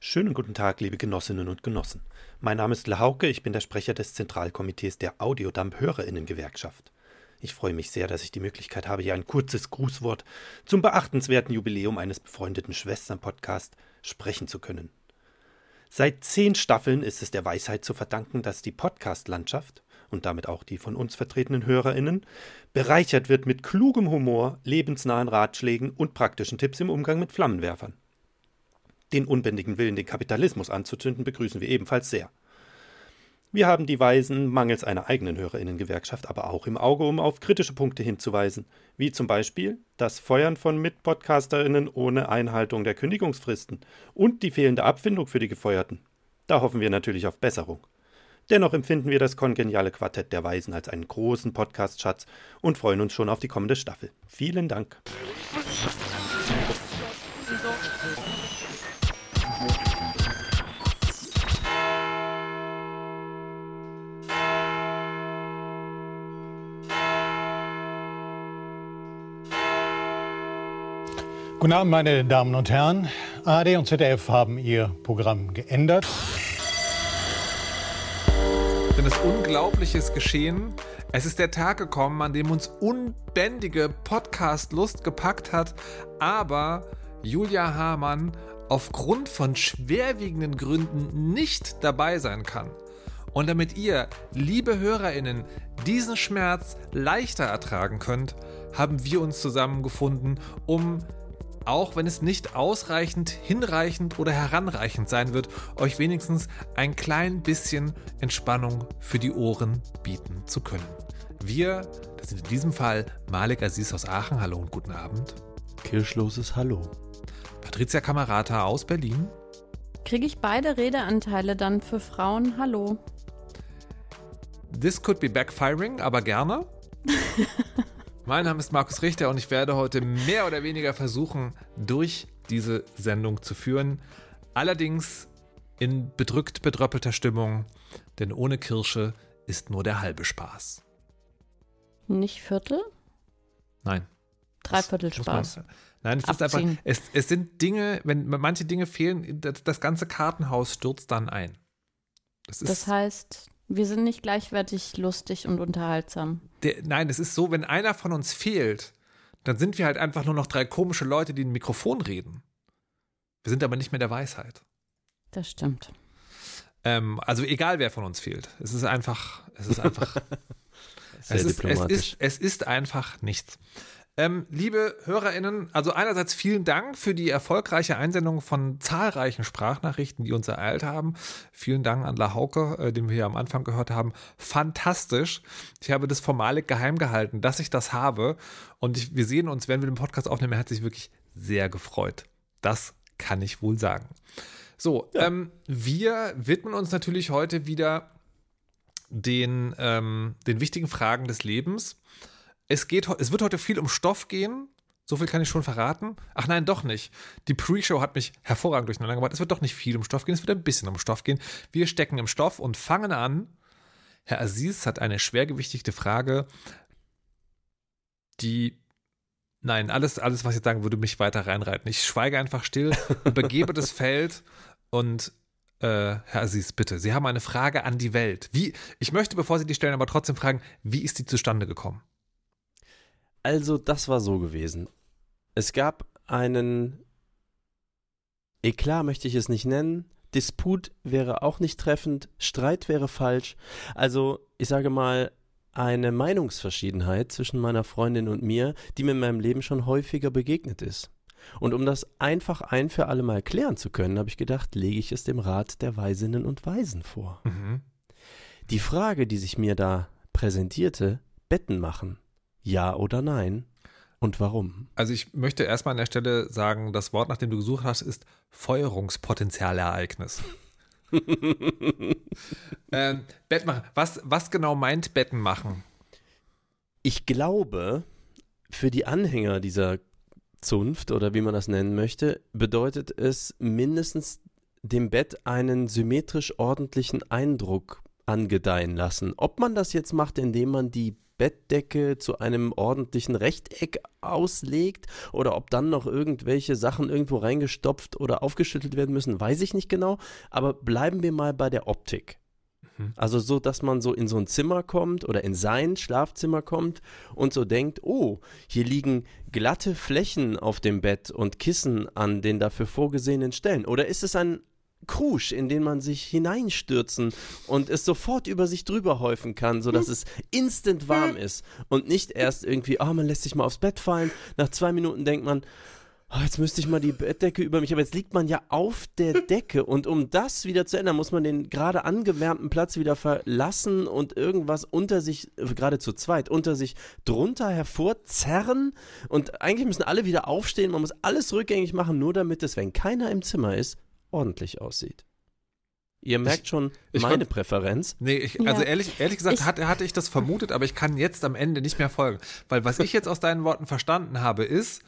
Schönen guten Tag, liebe Genossinnen und Genossen. Mein Name ist Lahauke, ich bin der Sprecher des Zentralkomitees der Audiodump Hörerinnengewerkschaft. Ich freue mich sehr, dass ich die Möglichkeit habe, hier ein kurzes Grußwort zum beachtenswerten Jubiläum eines befreundeten Schwestern-Podcasts sprechen zu können. Seit zehn Staffeln ist es der Weisheit zu verdanken, dass die Podcast-Landschaft und damit auch die von uns vertretenen HörerInnen bereichert wird mit klugem Humor, lebensnahen Ratschlägen und praktischen Tipps im Umgang mit Flammenwerfern. Den unbändigen Willen, den Kapitalismus anzuzünden, begrüßen wir ebenfalls sehr. Wir haben die Weisen mangels einer eigenen Hörerinnengewerkschaft aber auch im Auge, um auf kritische Punkte hinzuweisen, wie zum Beispiel das Feuern von Mitpodcasterinnen ohne Einhaltung der Kündigungsfristen und die fehlende Abfindung für die Gefeuerten. Da hoffen wir natürlich auf Besserung. Dennoch empfinden wir das kongeniale Quartett der Weisen als einen großen Podcast-Schatz und freuen uns schon auf die kommende Staffel. Vielen Dank. Guten Abend, meine Damen und Herren. ARD und ZDF haben ihr Programm geändert. Denn das Unglaubliche ist geschehen. Es ist der Tag gekommen, an dem uns unbändige Podcast-Lust gepackt hat, aber Julia Hamann aufgrund von schwerwiegenden Gründen nicht dabei sein kann. Und damit ihr, liebe HörerInnen, diesen Schmerz leichter ertragen könnt, haben wir uns zusammengefunden, um auch wenn es nicht ausreichend, hinreichend oder heranreichend sein wird, euch wenigstens ein klein bisschen Entspannung für die Ohren bieten zu können. Wir, das sind in diesem Fall Malik Aziz aus Aachen, hallo und guten Abend. Kirschloses Hallo. Patricia Kamerata aus Berlin. Kriege ich beide Redeanteile dann für Frauen? Hallo. This could be backfiring, aber gerne. Mein Name ist Markus Richter und ich werde heute mehr oder weniger versuchen, durch diese Sendung zu führen. Allerdings in bedrückt bedröppelter Stimmung, denn ohne Kirsche ist nur der halbe Spaß. Nicht Viertel? Nein. Dreiviertel Spaß. Man, nein, es Abziehen. ist einfach, es, es sind Dinge, wenn manche Dinge fehlen, das, das ganze Kartenhaus stürzt dann ein. Das, das heißt, wir sind nicht gleichwertig lustig und unterhaltsam. Der, nein, es ist so, wenn einer von uns fehlt, dann sind wir halt einfach nur noch drei komische Leute, die in ein Mikrofon reden. Wir sind aber nicht mehr der Weisheit. Das stimmt. Ähm, also egal, wer von uns fehlt. Es ist einfach, es ist einfach, es, ist, es, ist, es ist einfach nichts. Ähm, liebe HörerInnen, also einerseits vielen Dank für die erfolgreiche Einsendung von zahlreichen Sprachnachrichten, die uns ereilt haben. Vielen Dank an La Hauke, äh, den wir hier am Anfang gehört haben. Fantastisch. Ich habe das formalig geheim gehalten, dass ich das habe. Und ich, wir sehen uns, wenn wir den Podcast aufnehmen. Er hat sich wirklich sehr gefreut. Das kann ich wohl sagen. So, ja. ähm, wir widmen uns natürlich heute wieder den, ähm, den wichtigen Fragen des Lebens. Es, geht, es wird heute viel um Stoff gehen. So viel kann ich schon verraten. Ach nein, doch nicht. Die Pre-Show hat mich hervorragend durcheinander gebracht. Es wird doch nicht viel um Stoff gehen, es wird ein bisschen um Stoff gehen. Wir stecken im Stoff und fangen an. Herr Aziz hat eine schwergewichtige Frage, die Nein, alles, alles, was ich sagen würde, mich weiter reinreiten. Ich schweige einfach still, übergebe das Feld und äh, Herr Aziz, bitte, Sie haben eine Frage an die Welt. Wie, ich möchte, bevor Sie die stellen, aber trotzdem fragen, wie ist die zustande gekommen? Also, das war so gewesen. Es gab einen Eklat, möchte ich es nicht nennen. Disput wäre auch nicht treffend, Streit wäre falsch. Also, ich sage mal, eine Meinungsverschiedenheit zwischen meiner Freundin und mir, die mir in meinem Leben schon häufiger begegnet ist. Und um das einfach ein für alle Mal klären zu können, habe ich gedacht, lege ich es dem Rat der Weisinnen und Weisen vor. Mhm. Die Frage, die sich mir da präsentierte, Betten machen. Ja oder nein? Und warum? Also ich möchte erstmal an der Stelle sagen, das Wort, nach dem du gesucht hast, ist Feuerungspotenzialereignis. ähm, Bett machen. Was, was genau meint Betten machen? Ich glaube, für die Anhänger dieser Zunft oder wie man das nennen möchte, bedeutet es mindestens dem Bett einen symmetrisch ordentlichen Eindruck angedeihen lassen. Ob man das jetzt macht, indem man die Bettdecke zu einem ordentlichen Rechteck auslegt oder ob dann noch irgendwelche Sachen irgendwo reingestopft oder aufgeschüttelt werden müssen, weiß ich nicht genau. Aber bleiben wir mal bei der Optik. Mhm. Also so, dass man so in so ein Zimmer kommt oder in sein Schlafzimmer kommt und so denkt, oh, hier liegen glatte Flächen auf dem Bett und Kissen an den dafür vorgesehenen Stellen. Oder ist es ein Krusch, in den man sich hineinstürzen und es sofort über sich drüber häufen kann, sodass es instant warm ist und nicht erst irgendwie, oh, man lässt sich mal aufs Bett fallen, nach zwei Minuten denkt man, oh, jetzt müsste ich mal die Bettdecke über mich, aber jetzt liegt man ja auf der Decke und um das wieder zu ändern, muss man den gerade angewärmten Platz wieder verlassen und irgendwas unter sich, gerade zu zweit, unter sich drunter hervorzerren. Und eigentlich müssen alle wieder aufstehen, man muss alles rückgängig machen, nur damit es, wenn keiner im Zimmer ist, ordentlich aussieht. Ihr merkt ich, schon ich meine fand, Präferenz. Nee, ich, also ja. ehrlich, ehrlich gesagt ich, hatte, hatte ich das vermutet, aber ich kann jetzt am Ende nicht mehr folgen. Weil was ich jetzt aus deinen Worten verstanden habe, ist,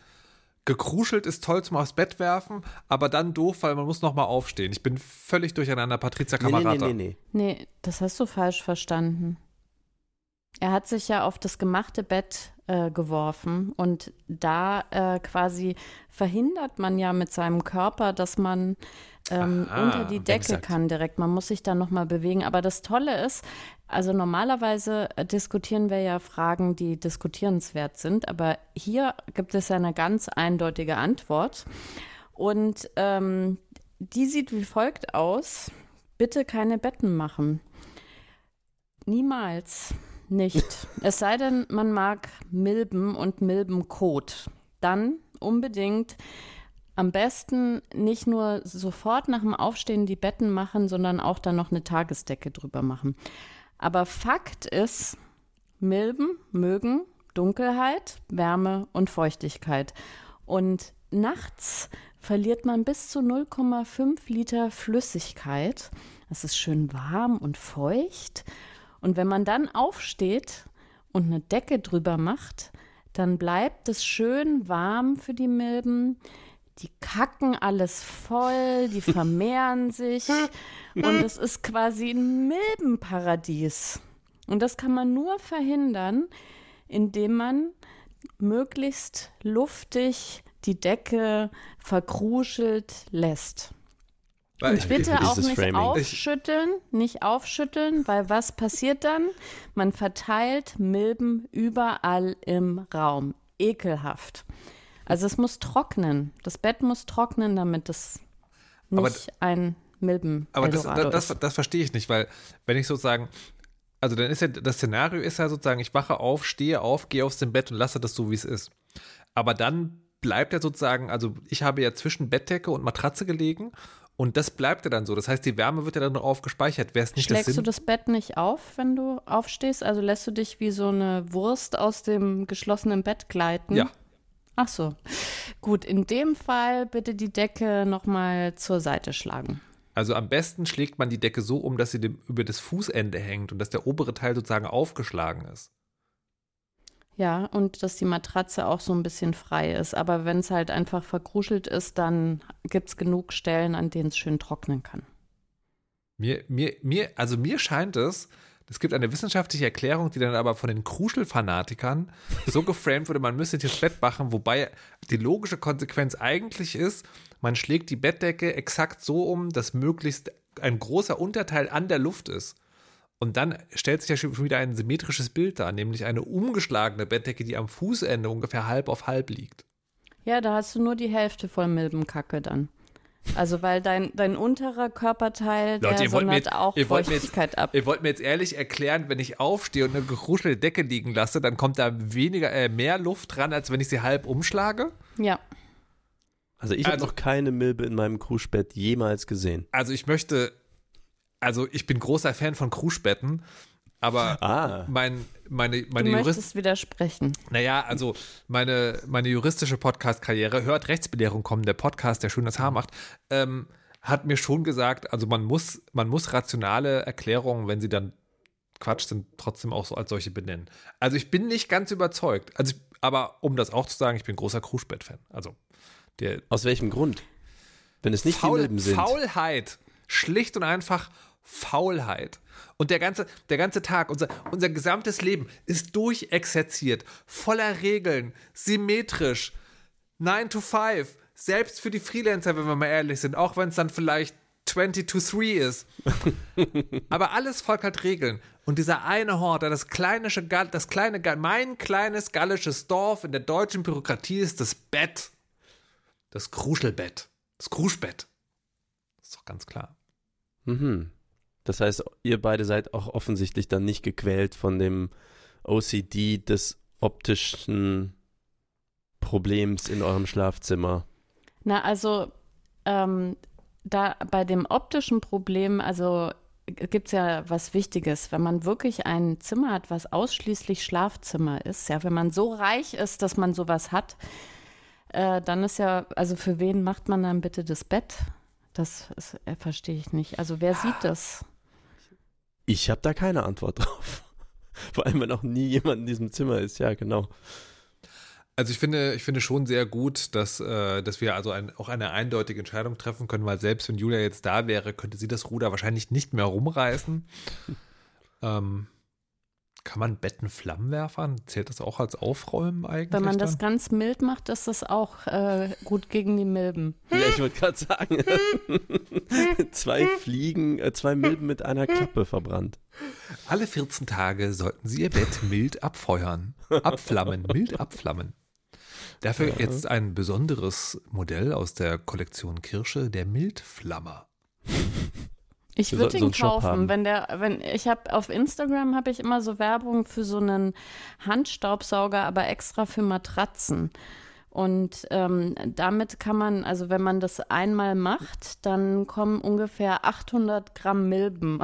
gekruschelt ist toll zum aufs Bett werfen, aber dann doof, weil man muss nochmal aufstehen. Ich bin völlig durcheinander, Patricia Kamerata. Nee, nee, nee, nee. Nee, das hast du falsch verstanden. Er hat sich ja auf das gemachte Bett äh, geworfen und da äh, quasi verhindert man ja mit seinem Körper, dass man ähm, Aha, unter die Decke exakt. kann direkt. Man muss sich dann nochmal bewegen. Aber das Tolle ist, also normalerweise äh, diskutieren wir ja Fragen, die diskutierenswert sind, aber hier gibt es ja eine ganz eindeutige Antwort. Und ähm, die sieht wie folgt aus. Bitte keine Betten machen. Niemals nicht. es sei denn, man mag Milben und Milbenkot. Dann unbedingt am besten nicht nur sofort nach dem Aufstehen die Betten machen, sondern auch dann noch eine Tagesdecke drüber machen. Aber Fakt ist, Milben mögen Dunkelheit, Wärme und Feuchtigkeit. Und nachts verliert man bis zu 0,5 Liter Flüssigkeit. Es ist schön warm und feucht. Und wenn man dann aufsteht und eine Decke drüber macht, dann bleibt es schön warm für die Milben. Die kacken alles voll, die vermehren sich und es ist quasi ein Milbenparadies. Und das kann man nur verhindern, indem man möglichst luftig die Decke verkruschelt lässt. Weil und bitte auch nicht Framing. aufschütteln, nicht aufschütteln, weil was passiert dann? Man verteilt Milben überall im Raum. Ekelhaft. Also es muss trocknen. Das Bett muss trocknen, damit es nicht aber, ein Milben Aber das, das, das, das verstehe ich nicht, weil wenn ich sozusagen also dann ist ja, das Szenario ist ja sozusagen, ich wache auf, stehe auf, gehe aus dem Bett und lasse das so, wie es ist. Aber dann bleibt ja sozusagen, also ich habe ja zwischen Bettdecke und Matratze gelegen und das bleibt ja dann so. Das heißt, die Wärme wird ja dann darauf gespeichert. Wäre es nicht Schlägst das du das Bett nicht auf, wenn du aufstehst? Also lässt du dich wie so eine Wurst aus dem geschlossenen Bett gleiten? Ja. Ach so. Gut, in dem Fall bitte die Decke nochmal zur Seite schlagen. Also am besten schlägt man die Decke so um, dass sie dem, über das Fußende hängt und dass der obere Teil sozusagen aufgeschlagen ist. Ja, und dass die Matratze auch so ein bisschen frei ist. Aber wenn es halt einfach verkruschelt ist, dann gibt es genug Stellen, an denen es schön trocknen kann. Mir, mir, mir, also mir scheint es, es gibt eine wissenschaftliche Erklärung, die dann aber von den Kruschelfanatikern so geframed wurde, man müsste das Bett machen, wobei die logische Konsequenz eigentlich ist, man schlägt die Bettdecke exakt so um, dass möglichst ein großer Unterteil an der Luft ist. Und dann stellt sich ja schon wieder ein symmetrisches Bild dar, nämlich eine umgeschlagene Bettdecke, die am Fußende ungefähr halb auf halb liegt. Ja, da hast du nur die Hälfte voll Milbenkacke dann. Also weil dein, dein unterer Körperteil, Leute, der sondert jetzt, auch Feuchtigkeit jetzt, ab. Ihr wollt mir jetzt ehrlich erklären, wenn ich aufstehe und eine gekruschelte Decke liegen lasse, dann kommt da weniger, äh, mehr Luft dran, als wenn ich sie halb umschlage? Ja. Also ich also, habe noch keine Milbe in meinem Kruschbett jemals gesehen. Also ich möchte also ich bin großer Fan von Kruschbetten, aber ah. mein, meine, meine du möchtest widersprechen. Naja, also meine, meine juristische Podcast-Karriere, hört Rechtsbelehrung kommen, der Podcast, der schön das Haar macht, ähm, hat mir schon gesagt, also man muss, man muss rationale Erklärungen, wenn sie dann Quatsch sind, trotzdem auch so als solche benennen. Also ich bin nicht ganz überzeugt. Also, ich, aber um das auch zu sagen, ich bin großer Kruschbett-Fan. Also der. Aus welchem Grund? Wenn es nicht Faul, die Milben sind. Faulheit. Schlicht und einfach Faulheit. Und der ganze, der ganze Tag, unser, unser gesamtes Leben ist durchexerziert, voller Regeln, symmetrisch, 9 to 5, selbst für die Freelancer, wenn wir mal ehrlich sind, auch wenn es dann vielleicht 20 to 3 ist. Aber alles folgt halt Regeln. Und dieser eine Horter, das kleine, das kleine, mein kleines gallisches Dorf in der deutschen Bürokratie ist das Bett. Das Kruschelbett. Das Kruschbett. Das ist doch ganz klar. Mhm. Das heißt, ihr beide seid auch offensichtlich dann nicht gequält von dem OCD des optischen Problems in eurem Schlafzimmer. Na, also ähm, da bei dem optischen Problem, also gibt es ja was Wichtiges. Wenn man wirklich ein Zimmer hat, was ausschließlich Schlafzimmer ist, ja, wenn man so reich ist, dass man sowas hat, äh, dann ist ja, also für wen macht man dann bitte das Bett? Das ist, äh, verstehe ich nicht. Also wer sieht das? Ich habe da keine Antwort drauf. Vor allem, wenn auch nie jemand in diesem Zimmer ist. Ja, genau. Also ich finde, ich finde schon sehr gut, dass, äh, dass wir also ein, auch eine eindeutige Entscheidung treffen können, weil selbst wenn Julia jetzt da wäre, könnte sie das Ruder wahrscheinlich nicht mehr rumreißen. ähm, kann man Betten Flammenwerfern? Zählt das auch als Aufräumen eigentlich? Wenn man dann? das ganz mild macht, ist das auch äh, gut gegen die Milben. Ja, ich wollte gerade sagen, zwei Fliegen, äh, zwei Milben mit einer Klappe verbrannt. Alle 14 Tage sollten Sie Ihr Bett mild abfeuern. Abflammen, mild abflammen. Dafür ja. jetzt ein besonderes Modell aus der Kollektion Kirsche, der Mildflammer. Ich würde ihn so kaufen, wenn der, wenn ich habe auf Instagram habe ich immer so Werbung für so einen Handstaubsauger, aber extra für Matratzen. Und ähm, damit kann man, also wenn man das einmal macht, dann kommen ungefähr 800 Gramm Milben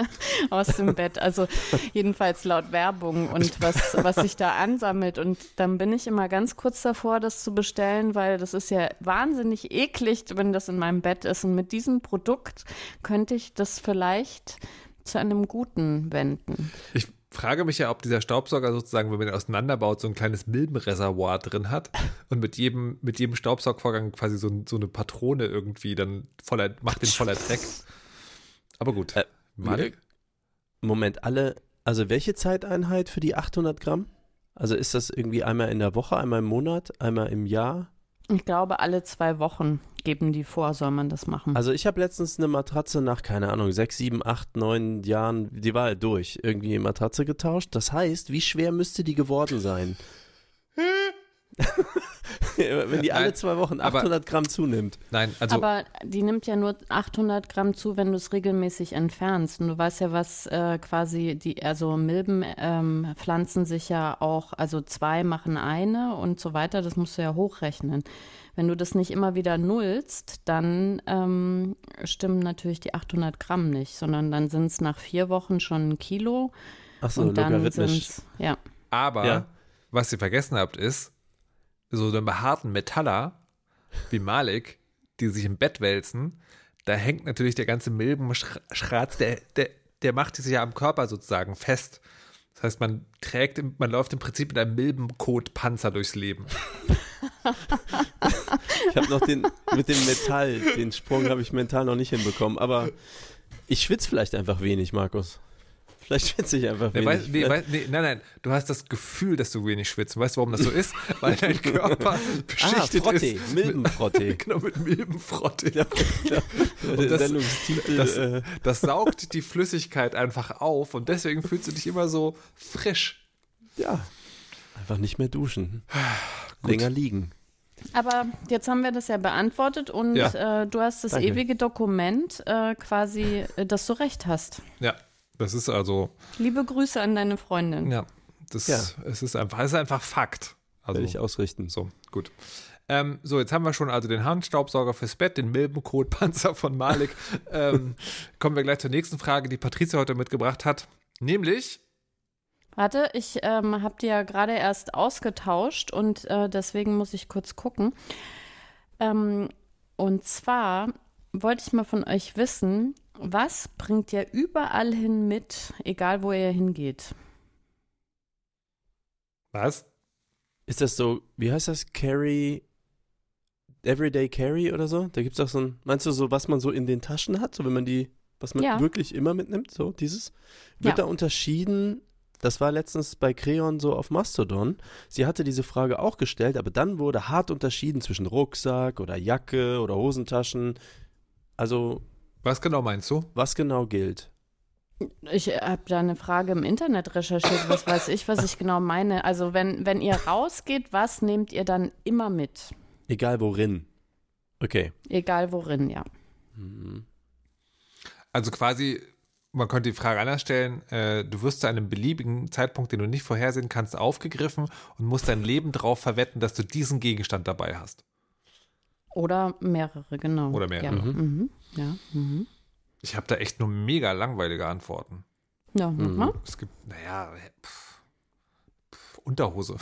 aus dem Bett. Also jedenfalls laut Werbung und was, was sich da ansammelt. Und dann bin ich immer ganz kurz davor, das zu bestellen, weil das ist ja wahnsinnig eklig, wenn das in meinem Bett ist. Und mit diesem Produkt könnte ich das vielleicht zu einem Guten wenden. Ich frage mich ja, ob dieser Staubsauger sozusagen, wenn man ihn auseinanderbaut, so ein kleines Milbenreservoir drin hat und mit jedem, mit jedem Staubsaugvorgang quasi so, so eine Patrone irgendwie dann voller, macht den voller Dreck. Aber gut. Äh, Moment, alle, also welche Zeiteinheit für die 800 Gramm? Also ist das irgendwie einmal in der Woche, einmal im Monat, einmal im Jahr? Ich glaube, alle zwei Wochen geben die vor, soll man das machen. Also ich habe letztens eine Matratze nach, keine Ahnung, sechs, sieben, acht, neun Jahren, die war halt durch, irgendwie Matratze getauscht. Das heißt, wie schwer müsste die geworden sein? Wenn die alle zwei Wochen 800 aber, Gramm zunimmt. Nein, also. Aber die nimmt ja nur 800 Gramm zu, wenn du es regelmäßig entfernst. Und du weißt ja, was äh, quasi die, also Milben ähm, pflanzen sich ja auch, also zwei machen eine und so weiter. Das musst du ja hochrechnen. Wenn du das nicht immer wieder nullst, dann ähm, stimmen natürlich die 800 Gramm nicht, sondern dann sind es nach vier Wochen schon ein Kilo. Ach so, und dann logarithmisch. Ja. Aber ja. was ihr vergessen habt, ist, so einen behaarten Metaller wie Malik, die sich im Bett wälzen, da hängt natürlich der ganze Milbenschratz, der, der, der macht sich ja am Körper sozusagen fest. Das heißt, man trägt, man läuft im Prinzip mit einem Milbenkotpanzer durchs Leben. ich habe noch den mit dem Metall, den Sprung habe ich mental noch nicht hinbekommen, aber ich schwitze vielleicht einfach wenig, Markus. Vielleicht schwitze ich einfach wenig. Weiß, nee, weiß, nee, nein, nein, du hast das Gefühl, dass du wenig schwitzt. Weißt du, warum das so ist? Weil dein Körper beschichtet ah, Frottee, ist. Milbenfrottee. genau, mit Milbenfrottee. Ja, ja. Und das, das, äh. das saugt die Flüssigkeit einfach auf und deswegen fühlst du dich immer so frisch. Ja, einfach nicht mehr duschen. Länger liegen. Aber jetzt haben wir das ja beantwortet und ja. äh, du hast das Danke. ewige Dokument äh, quasi, äh, dass du recht hast. Ja, das ist also. Liebe Grüße an deine Freundin. Ja, das ja. Es ist einfach, es ist einfach Fakt. Also, Will ich ausrichten. So, gut. Ähm, so, jetzt haben wir schon also den Handstaubsauger fürs Bett, den Milbenkotpanzer von Malik. ähm, kommen wir gleich zur nächsten Frage, die Patricia heute mitgebracht hat. Nämlich. Warte, ich ähm, habe die ja gerade erst ausgetauscht und äh, deswegen muss ich kurz gucken. Ähm, und zwar wollte ich mal von euch wissen, was bringt ihr überall hin mit, egal wo ihr hingeht? Was? Ist das so, wie heißt das? Carry, Everyday Carry oder so? Da gibt es auch so ein, meinst du so, was man so in den Taschen hat, so wenn man die was man Ja. wirklich immer mitnimmt, so dieses. Wird Ja. da unterschieden, das war letztens bei Creon so auf Mastodon, sie hatte diese Frage auch gestellt, aber dann wurde hart unterschieden zwischen Rucksack oder Jacke oder Hosentaschen. Also, Was genau meinst du? was genau gilt? Ich habe da eine Frage im Internet recherchiert, was weiß ich, was ich genau meine. Also wenn, wenn ihr rausgeht, was nehmt ihr dann immer mit? Egal worin. Okay. Egal worin, ja. Mhm. Also quasi, man könnte die Frage anders stellen, äh, du wirst zu einem beliebigen Zeitpunkt, den du nicht vorhersehen kannst, aufgegriffen und musst dein Leben darauf verwetten, dass du diesen Gegenstand dabei hast. Oder mehrere, genau. Oder mehrere. Ja, mhm. ja. Mhm. Ich habe da echt nur mega langweilige Antworten. ja mach Mhm. mal. Es gibt, naja, pff, pff, Unterhose.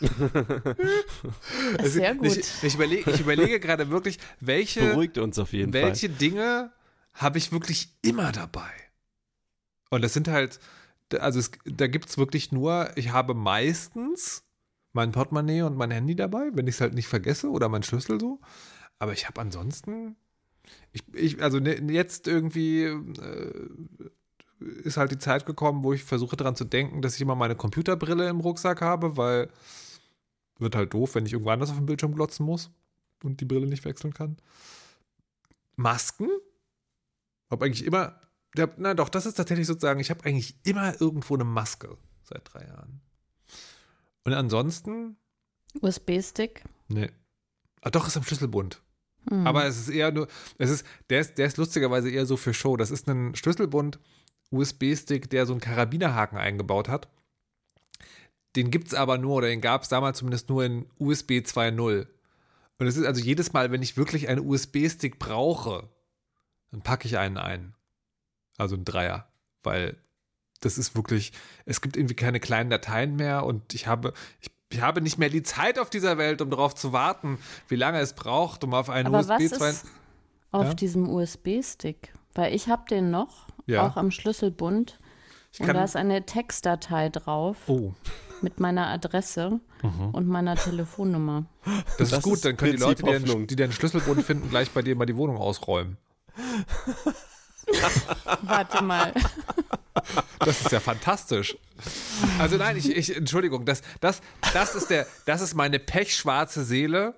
Sehr gut. Ich, ich, überlege, ich überlege gerade wirklich, welche, Beruhigt uns auf jeden welche Dinge habe ich wirklich immer dabei? Und das sind halt, also es, da gibt es wirklich nur, ich habe meistens mein Portemonnaie und mein Handy dabei, wenn ich es halt nicht vergesse oder mein Schlüssel so. Aber ich habe ansonsten, ich, ich, also ne, jetzt irgendwie äh, ist halt die Zeit gekommen, wo ich versuche daran zu denken, dass ich immer meine Computerbrille im Rucksack habe, weil wird halt doof, wenn ich irgendwo anders auf dem Bildschirm glotzen muss und die Brille nicht wechseln kann. Masken? Hab eigentlich immer, na doch, das ist tatsächlich sozusagen, ich habe eigentlich immer irgendwo eine Maske seit drei Jahren. Und ansonsten, USB-Stick. nee. Ah, doch, ist am Schlüsselbund. Hm. Aber es ist eher nur, es ist, der ist, der ist lustigerweise eher so für Show. Das ist ein Schlüsselbund USB-Stick, der so einen Karabinerhaken eingebaut hat. Den gibt es aber nur, oder den gab es damals zumindest nur in USB 2.0. Und es ist also jedes Mal, wenn ich wirklich einen USB-Stick brauche, dann packe ich einen ein. Also einen Dreier. Weil das ist wirklich, es gibt irgendwie keine kleinen Dateien mehr und ich habe, ich, ich habe nicht mehr die Zeit auf dieser Welt, um darauf zu warten, wie lange es braucht, um auf einen Aber USB was 2. ist auf Ja? diesem USB-Stick? Weil ich habe den noch, Ja. auch am Schlüsselbund. Ich Und da ist eine Textdatei drauf Oh, mit meiner Adresse und meiner Telefonnummer. das, Das ist gut, ist dann können die Leute, Prinzip die den, Hoffnung. die den Schlüsselbund finden, gleich bei dir mal die Wohnung ausräumen. Warte mal. Das ist ja fantastisch. Also nein, ich, ich Entschuldigung, das, das, das ist der, das ist meine pechschwarze Seele,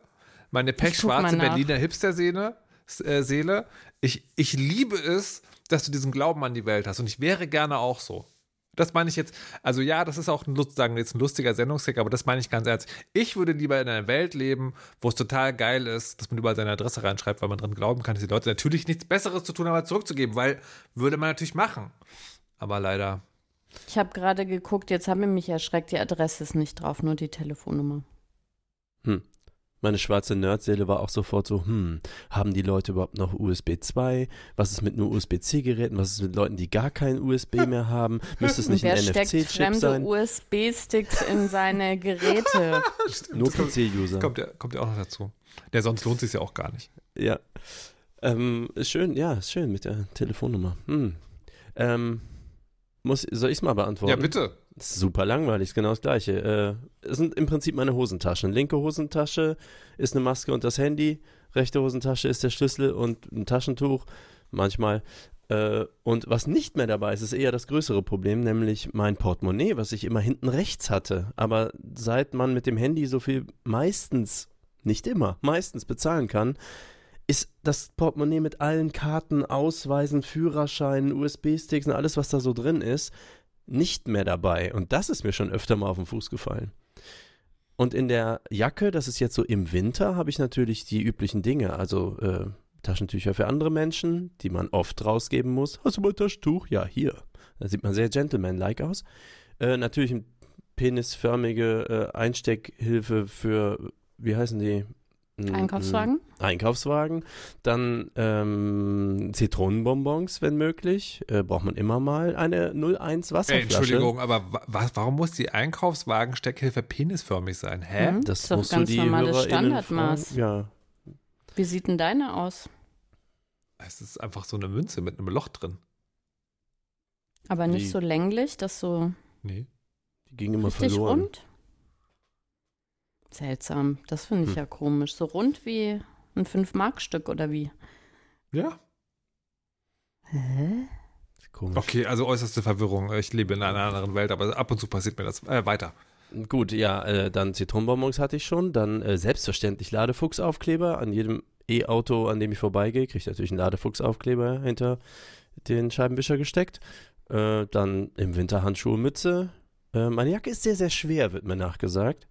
meine pechschwarze. Berliner Hipster-Seele. äh, Seele. Ich, ich liebe es, dass du diesen Glauben an die Welt hast und ich wäre gerne auch so. Das meine ich jetzt, also ja, das ist auch ein, sagen wir jetzt ein lustiger Sendungskick, aber das meine ich ganz ernst. Ich würde lieber in einer Welt leben, wo es total geil ist, dass man überall seine Adresse reinschreibt, weil man dran glauben kann, dass die Leute natürlich nichts Besseres zu tun haben, als zurückzugeben, weil würde man natürlich machen. Aber leider Ich habe gerade geguckt, jetzt haben wir mich erschreckt, die Adresse ist nicht drauf, nur die Telefonnummer. Meine schwarze Nerdseele war auch sofort so, hm, haben die Leute überhaupt noch USB 2? Was ist mit nur USB-C-Geräten? Was ist mit Leuten, die gar kein USB mehr haben? Müsste es Und nicht wer ein steckt NFC-Chip fremde sein? USB-Sticks in seine Geräte? Nur PC-User. Kommt ja, kommt ja auch noch dazu. Der sonst lohnt sich ja auch gar nicht. Ja. Ähm, ist schön, ja, ist schön mit der Telefonnummer. Hm. Ähm, muss, soll ich es mal beantworten? Ja, bitte. Super langweilig, ist genau das gleiche. Äh, es sind im Prinzip meine Hosentaschen. Linke Hosentasche ist eine Maske und das Handy. Rechte Hosentasche ist der Schlüssel und ein Taschentuch. Manchmal. Äh, und was nicht mehr dabei ist, ist eher das größere Problem, nämlich mein Portemonnaie, was ich immer hinten rechts hatte. Aber seit man mit dem Handy so viel meistens, nicht immer, meistens bezahlen kann, ist das Portemonnaie mit allen Karten, Ausweisen, Führerscheinen, USB-Sticks und alles, was da so drin ist, nicht mehr dabei. Und das ist mir schon öfter mal auf den Fuß gefallen. Und in der Jacke, das ist jetzt so im Winter, habe ich natürlich die üblichen Dinge. Also äh, Taschentücher für andere Menschen, die man oft rausgeben muss. Hast du mal ein Taschentuch? Ja, hier. Da sieht man sehr gentleman-like aus. Äh, natürlich penisförmige äh, Einsteckhilfe für, wie heißen die? Mm, Einkaufswagen? Einkaufswagen. Dann ähm, Zitronenbonbons, wenn möglich. Äh, braucht man immer mal eine 01 Ey, Wasserflasche. Entschuldigung, aber wa warum muss die Einkaufswagensteckhilfe penisförmig sein? Hä? Mhm. Das Ist doch musst du ganz die normales Standardmaß. fragen. Ja. Wie sieht denn deine aus? Es ist einfach so eine Münze mit einem Loch drin. Aber nicht Wie? so länglich, das so Nee. Die ging immer richtig verloren. rund? Seltsam. Das finde ich Hm. ja komisch. So rund wie ein 5-Mark-Stück oder wie? Ja. Hä? Komisch. Okay, also äußerste Verwirrung. Ich lebe in einer anderen Welt, aber ab und zu passiert mir das. Äh, weiter. Gut, ja, äh, dann Zitronenbonbons hatte ich schon. Dann äh, selbstverständlich Ladefuchsaufkleber. An jedem E-Auto, an dem ich vorbeigehe, kriege ich natürlich einen Ladefuchsaufkleber hinter den Scheibenwischer gesteckt. Äh, dann im Winter Handschuhe, Mütze. Äh, meine Jacke ist sehr, sehr schwer, wird mir nachgesagt.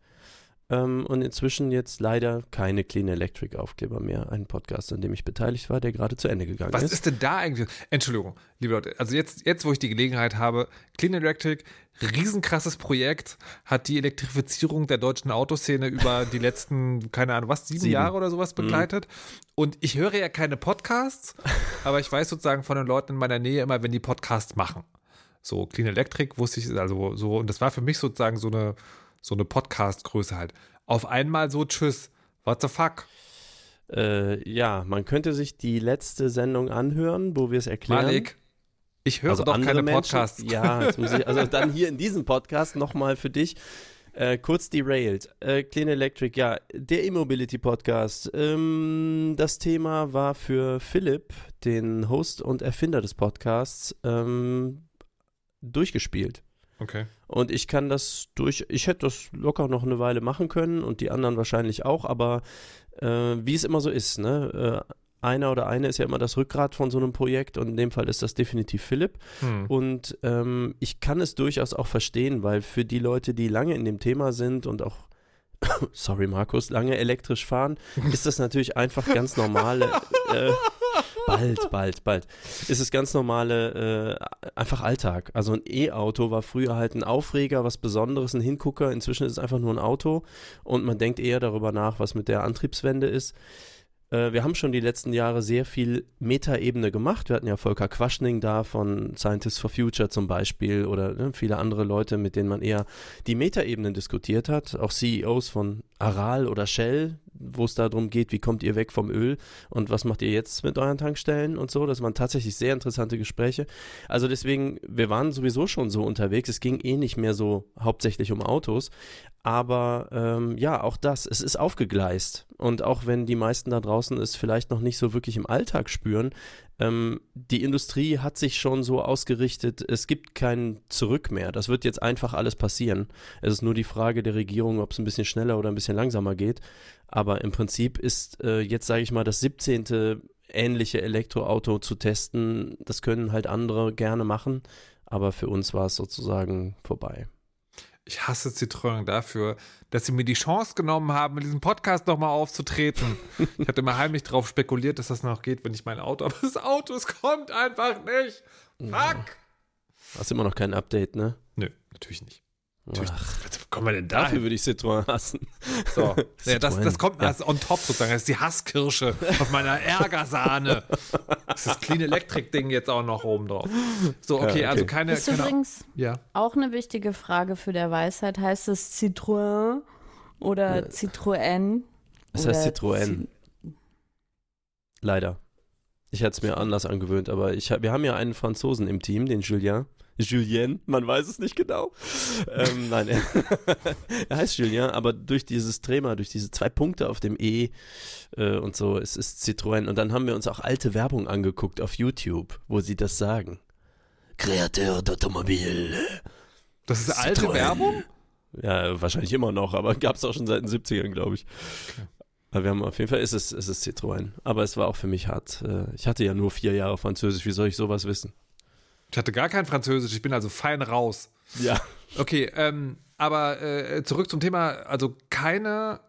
Ähm, und inzwischen jetzt leider keine Clean Electric Aufkleber mehr. Ein Podcast, an dem ich beteiligt war, der gerade zu Ende gegangen Was ist. Was ist denn da eigentlich? Entschuldigung, liebe Leute. Also jetzt, jetzt, wo ich die Gelegenheit habe, Clean Electric, riesenkrasses Projekt, hat die Elektrifizierung der deutschen Autoszene über die letzten, keine Ahnung, was, sieben, sieben. Jahre oder sowas mhm. begleitet. Mhm. Und ich höre ja keine Podcasts, aber ich weiß sozusagen von den Leuten in meiner Nähe immer, wenn die Podcasts machen. So, Clean Electric wusste ich, also so, und das war für mich sozusagen so eine, so eine Podcast-Größe halt. Auf einmal so, tschüss, what the fuck? Äh, ja, man könnte sich die letzte Sendung anhören, wo wir es erklären. Malik, ich höre also doch keine Menschen, Podcasts. Ja, ich, also dann hier in diesem Podcast nochmal für dich. Äh, kurz derailed. Äh, Clean Electric, ja, der E-Mobility Podcast. Ähm, das Thema war für Philipp, den Host und Erfinder des Podcasts, ähm, durchgespielt. Okay. Und ich kann das durch, ich hätte das locker noch eine Weile machen können und die anderen wahrscheinlich auch, aber äh, wie es immer so ist, ne? Äh, einer oder eine ist ja immer das Rückgrat von so einem Projekt und in dem Fall ist das definitiv Philipp. Hm. Und ähm, ich kann es durchaus auch verstehen, weil für die Leute, die lange in dem Thema sind und auch sorry Markus, lange elektrisch fahren, ist das natürlich einfach ganz normale. Äh, bald, bald, bald. Ist es ganz normale, äh, einfach Alltag. Also ein E-Auto war früher halt ein Aufreger, was Besonderes, ein Hingucker. Inzwischen ist es einfach nur ein Auto und man denkt eher darüber nach, was mit der Antriebswende ist. Äh, wir haben schon die letzten Jahre sehr viel Metaebene gemacht. Wir hatten ja Volker Quaschning da von Scientists for Future zum Beispiel oder ne, viele andere Leute, mit denen man eher die Metaebenen diskutiert hat. Auch CEOs von Aral oder Shell, wo es darum geht, wie kommt ihr weg vom Öl und was macht ihr jetzt mit euren Tankstellen und so. Das waren tatsächlich sehr interessante Gespräche. Also deswegen, wir waren sowieso schon so unterwegs. Es ging eh nicht mehr so hauptsächlich um Autos. Aber ähm, ja, auch das, es ist aufgegleist. Und auch wenn die meisten da draußen es vielleicht noch nicht so wirklich im Alltag spüren, ähm, die Industrie hat sich schon so ausgerichtet, es gibt kein Zurück mehr. Das wird jetzt einfach alles passieren. Es ist nur die Frage der Regierung, ob es ein bisschen schneller oder ein bisschen langsamer geht. Aber im Prinzip ist äh, jetzt, sage ich mal, das 17. ähnliche Elektroauto zu testen. Das können halt andere gerne machen. Aber für uns war es sozusagen vorbei ich hasse Citroën dafür, dass sie mir die Chance genommen haben, in diesem Podcast nochmal aufzutreten. ich hatte immer heimlich darauf spekuliert, dass das noch geht, wenn ich mein Auto, aber das Auto, es kommt einfach nicht. Fuck! Hast immer noch kein Update, ne? Nö, natürlich nicht. Ach, was kommen wir denn da? Dafür würde ich Citroën hassen. So. ja, das, das kommt ja. on top sozusagen. Das ist die Hasskirsche auf meiner Ärgersahne. Das ist das Clean Electric Ding jetzt auch noch oben drauf. So, okay, ja, okay. also keine. Das ist keine, übrigens ja. auch eine wichtige Frage für der Weisheit. Heißt es Citroën oder ja. Citroën? Es heißt Citroën. Leider. Ich hätte es mir anders angewöhnt, aber ich, wir haben ja einen Franzosen im Team, den Julien. Julien, man weiß es nicht genau. ähm, nein, er, er, heißt Julien, aber durch dieses Trema, durch diese zwei Punkte auf dem E äh, und so, es ist Citroën. Und dann haben wir uns auch alte Werbung angeguckt auf YouTube, wo sie das sagen. Kreateur d'Automobile. Das ist Citroën. alte Werbung? Ja, wahrscheinlich immer noch, aber gab es auch schon seit den 70ern, glaube ich. Okay. Aber wir haben auf jeden Fall, ist es, ist es Citroën. Aber es war auch für mich hart. Äh, ich hatte ja nur vier Jahre Französisch, wie soll ich sowas wissen? Ich hatte gar kein Französisch, ich bin also fein raus. Ja. Okay, ähm, aber äh, zurück zum Thema, also keine,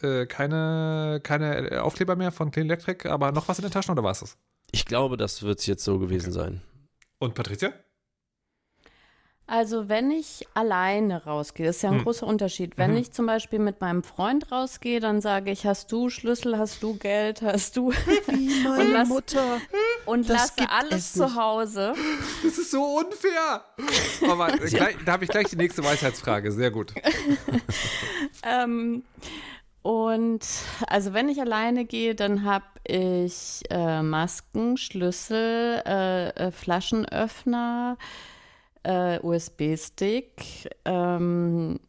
äh, keine, keine Aufkleber mehr von Clean Electric, aber noch was in den Taschen oder war es das? Ich glaube, das wird es jetzt so gewesen okay. sein. Und Patricia? Also wenn ich alleine rausgehe, das ist ja ein hm. großer Unterschied. Wenn mhm. ich zum Beispiel mit meinem Freund rausgehe, dann sage ich, hast du Schlüssel, hast du Geld, hast du Wie meine und lass, Mutter und das lasse alles zu Hause. Das ist so unfair. Aber gleich, da habe ich gleich die nächste Weisheitsfrage. Sehr gut. ähm, und also wenn ich alleine gehe, dann habe ich äh, Masken, Schlüssel, äh, äh, Flaschenöffner äh, USB-Stick, ähm,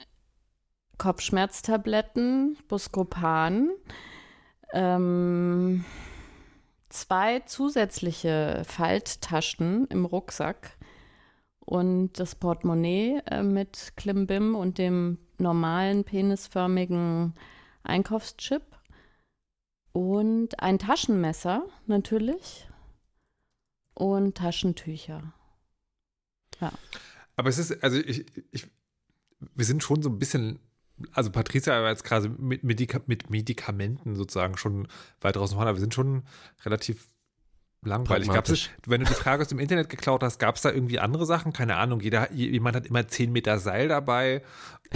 Kopfschmerztabletten, Buscopan, ähm, zwei zusätzliche Falttaschen im Rucksack und das Portemonnaie äh, mit Klimbim und dem normalen penisförmigen Einkaufschip und ein Taschenmesser natürlich und Taschentücher. Ja. Aber es ist, also ich, ich, wir sind schon so ein bisschen, also Patricia war jetzt gerade mit, Medika mit Medikamenten sozusagen schon weit draußen aber wir sind schon relativ langweilig. Gab's, wenn du die Frage aus dem Internet geklaut hast, gab es da irgendwie andere Sachen? Keine Ahnung, jeder, jemand hat immer 10 Meter Seil dabei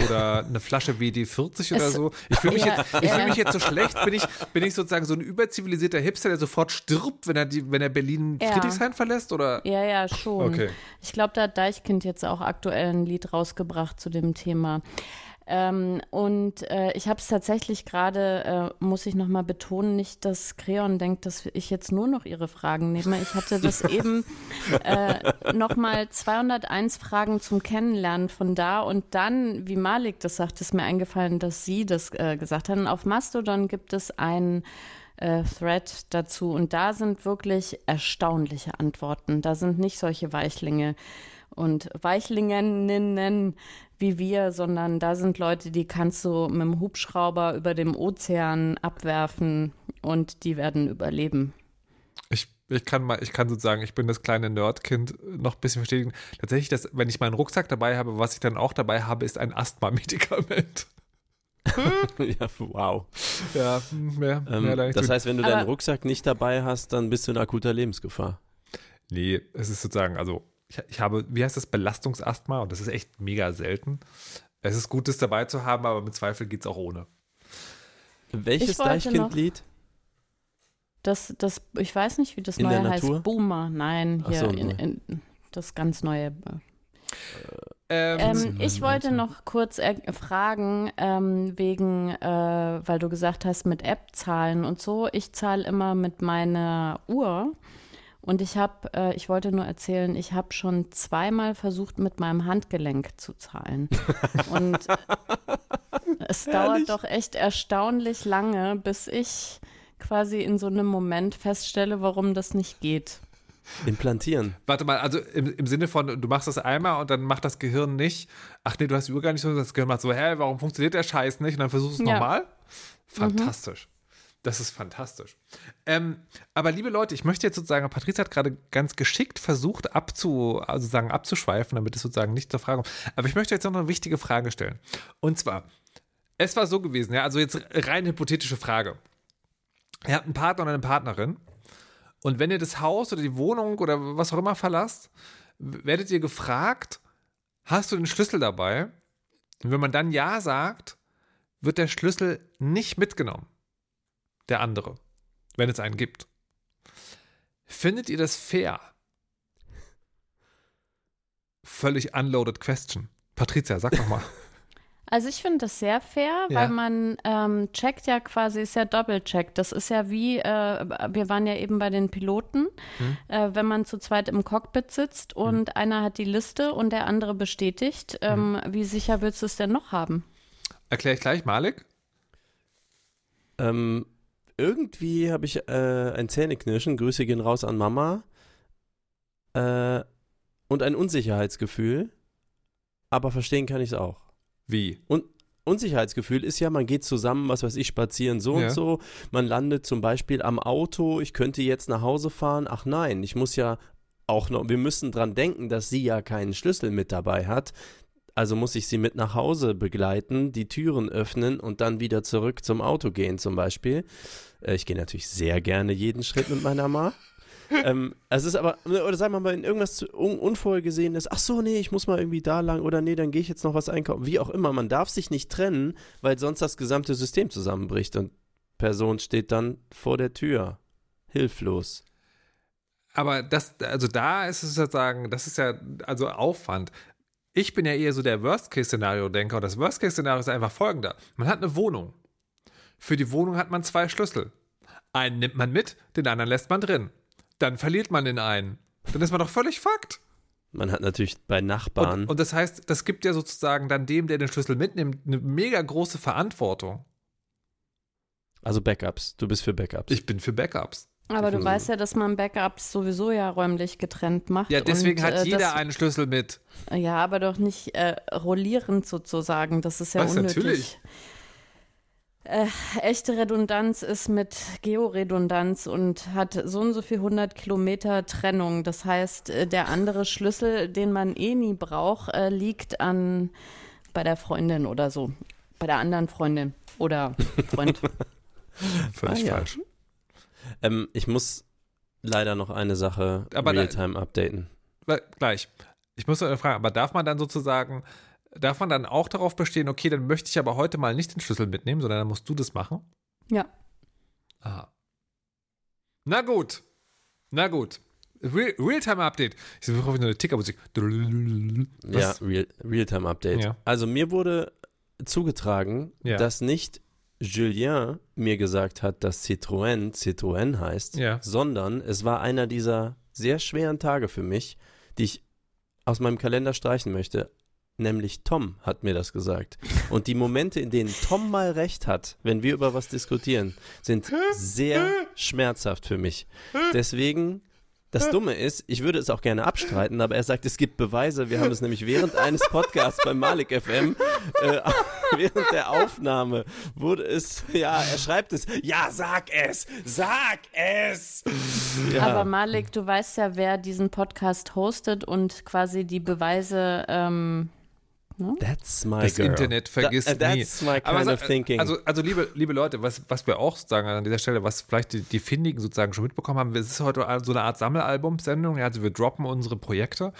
oder eine Flasche WD-40 oder so. Ich fühle mich, ja, jetzt, ich fühl mich jetzt so schlecht, bin ich, bin ich sozusagen so ein überzivilisierter Hipster, der sofort stirbt, wenn er, die, wenn er Berlin ja. Friedrichshain verlässt? Oder? Ja, ja, schon. Okay. Ich glaube, da hat Deichkind jetzt auch aktuell ein Lied rausgebracht zu dem Thema. Ähm, und äh, ich habe es tatsächlich gerade, äh, muss ich nochmal betonen, nicht, dass Creon denkt, dass ich jetzt nur noch ihre Fragen nehme. Ich hatte das eben äh, nochmal 201 Fragen zum Kennenlernen von da und dann, wie Malik das sagt, ist mir eingefallen, dass sie das äh, gesagt haben. Auf Mastodon gibt es einen äh, Thread dazu und da sind wirklich erstaunliche Antworten. Da sind nicht solche Weichlinge und Weichlingeninnen wie wir, sondern da sind Leute, die kannst du mit dem Hubschrauber über dem Ozean abwerfen und die werden überleben. Ich, ich kann mal, ich kann sozusagen, ich bin das kleine Nerdkind noch ein bisschen verstehen. Tatsächlich, dass, wenn ich meinen Rucksack dabei habe, was ich dann auch dabei habe, ist ein Asthma-Medikament. ja, wow. Ja, mehr, ähm, mehr Das heißt, wenn du deinen Rucksack nicht dabei hast, dann bist du in akuter Lebensgefahr. Nee, es ist sozusagen, also ich, ich habe, wie heißt das, Belastungsasthma und das ist echt mega selten. Es ist gut, das dabei zu haben, aber mit Zweifel geht es auch ohne. Welches Deichkind-Lied? Das, das, ich weiß nicht, wie das in neue heißt. Boomer. Nein, hier so, in, in, das ganz neue. Ähm, ähm, ich wollte noch kurz fragen, ähm, wegen, äh, weil du gesagt hast, mit App zahlen und so. Ich zahle immer mit meiner Uhr. Und ich habe, äh, ich wollte nur erzählen, ich habe schon zweimal versucht, mit meinem Handgelenk zu zahlen. Und es dauert doch echt erstaunlich lange, bis ich quasi in so einem Moment feststelle, warum das nicht geht. Implantieren. Warte mal, also im, im Sinne von, du machst das einmal und dann macht das Gehirn nicht, ach nee, du hast die Uhr gar nicht so, das Gehirn macht so, hä, warum funktioniert der Scheiß nicht? Und dann versuchst du es ja. nochmal. Fantastisch. Mhm. Das ist fantastisch. Ähm, aber liebe Leute, ich möchte jetzt sozusagen, Patrice hat gerade ganz geschickt versucht, abzu, also sagen, abzuschweifen, damit es sozusagen nicht zur Frage kommt. Aber ich möchte jetzt noch eine wichtige Frage stellen. Und zwar, es war so gewesen, ja, also jetzt rein hypothetische Frage. Ihr habt einen Partner oder eine Partnerin und wenn ihr das Haus oder die Wohnung oder was auch immer verlasst, werdet ihr gefragt, hast du den Schlüssel dabei? Und wenn man dann Ja sagt, wird der Schlüssel nicht mitgenommen der andere, wenn es einen gibt. Findet ihr das fair? Völlig unloaded question. Patricia, sag doch mal. Also ich finde das sehr fair, ja. weil man ähm, checkt ja quasi, ist ja Doppelcheck. Das ist ja wie, äh, wir waren ja eben bei den Piloten, hm. äh, wenn man zu zweit im Cockpit sitzt und hm. einer hat die Liste und der andere bestätigt, ähm, hm. wie sicher willst du es denn noch haben? Erkläre ich gleich, Malik. Ähm, irgendwie habe ich äh, ein Zähneknirschen, Grüße gehen raus an Mama, äh, und ein Unsicherheitsgefühl, aber verstehen kann ich es auch. Wie? Und Unsicherheitsgefühl ist ja, man geht zusammen, was weiß ich, spazieren so ja. und so. Man landet zum Beispiel am Auto, ich könnte jetzt nach Hause fahren. Ach nein, ich muss ja auch noch, wir müssen dran denken, dass sie ja keinen Schlüssel mit dabei hat. Also muss ich sie mit nach Hause begleiten, die Türen öffnen und dann wieder zurück zum Auto gehen zum Beispiel. Äh, ich gehe natürlich sehr gerne jeden Schritt mit meiner Ma. ähm, es ist aber, oder sagen wir mal, in irgendwas un Unvorhergesehenes, ach so, nee, ich muss mal irgendwie da lang oder nee, dann gehe ich jetzt noch was einkaufen. Wie auch immer, man darf sich nicht trennen, weil sonst das gesamte System zusammenbricht und Person steht dann vor der Tür, hilflos. Aber das, also da ist es sozusagen, das ist ja, also Aufwand. Ich bin ja eher so der Worst-Case-Szenario-Denker und das Worst-Case-Szenario ist einfach folgender. Man hat eine Wohnung. Für die Wohnung hat man zwei Schlüssel. Einen nimmt man mit, den anderen lässt man drin. Dann verliert man den einen. Dann ist man doch völlig fucked. Man hat natürlich bei Nachbarn. Und, und, das heißt, das gibt ja sozusagen dann dem, der den Schlüssel mitnimmt, eine mega große Verantwortung. Also Backups. Du bist für Backups. Ich bin für Backups. Aber du weißt ja, dass man Backups sowieso ja räumlich getrennt macht. Ja, deswegen und, hat äh, jeder das, einen Schlüssel mit. Ja, aber doch nicht äh, rollierend sozusagen. Das ist ja Was, unnötig. Natürlich. Äh, echte Redundanz ist mit Georedundanz und hat so und so viel 100 Kilometer Trennung. Das heißt, äh, der andere Schlüssel, den man eh nie braucht, äh, liegt an bei der Freundin oder so. Bei der anderen Freundin oder Freund. Völlig ah, ja. falsch. Ähm, ich muss leider noch eine Sache Realtime updaten. Gleich. Ich muss noch eine Frage, aber darf man dann sozusagen, darf man dann auch darauf bestehen, okay, dann möchte ich aber heute mal nicht den Schlüssel mitnehmen, sondern dann musst du das machen? Ja. Aha. Na gut. Na gut. Real, Realtime-Update. Ich suche auf eine Tickermusik. Ja, Real, Realtime-Update. Ja. Also mir wurde zugetragen, ja. dass nicht Julien mir gesagt hat, dass Citroën Citroën heißt, ja. sondern es war einer dieser sehr schweren Tage für mich, die ich aus meinem Kalender streichen möchte. Nämlich Tom hat mir das gesagt. Und die Momente, in denen Tom mal recht hat, wenn wir über was diskutieren, sind sehr schmerzhaft für mich. Deswegen das Dumme ist, ich würde es auch gerne abstreiten, aber er sagt, es gibt Beweise. Wir haben es nämlich während eines Podcasts bei Malik FM, äh, während der Aufnahme, wurde es, ja, er schreibt es, ja, sag es, sag es. Ja. Aber Malik, du weißt ja, wer diesen Podcast hostet und quasi die Beweise ähm, No? That's my das girl. Internet vergisst That, that's nie. my kind Aber, of thinking. Also, also liebe, liebe Leute, was, was wir auch sagen an dieser Stelle, was vielleicht die, die Findigen sozusagen schon mitbekommen haben, es ist heute so eine Art Sammelalbum-Sendung. Also wir droppen unsere Projekte.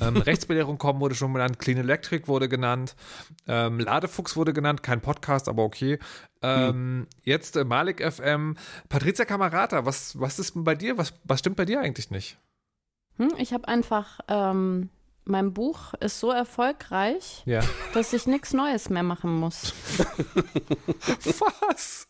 Ähm, Rechtsbelehrung kommen wurde schon genannt, Clean Electric wurde genannt, ähm, Ladefuchs wurde genannt, kein Podcast, aber okay. Ähm, hm. Jetzt äh, Malik FM, Patricia Camarata, was, was ist bei dir? Was, was stimmt bei dir eigentlich nicht? Hm, ich habe einfach ähm, mein Buch ist so erfolgreich, ja. dass ich nichts Neues mehr machen muss. Was?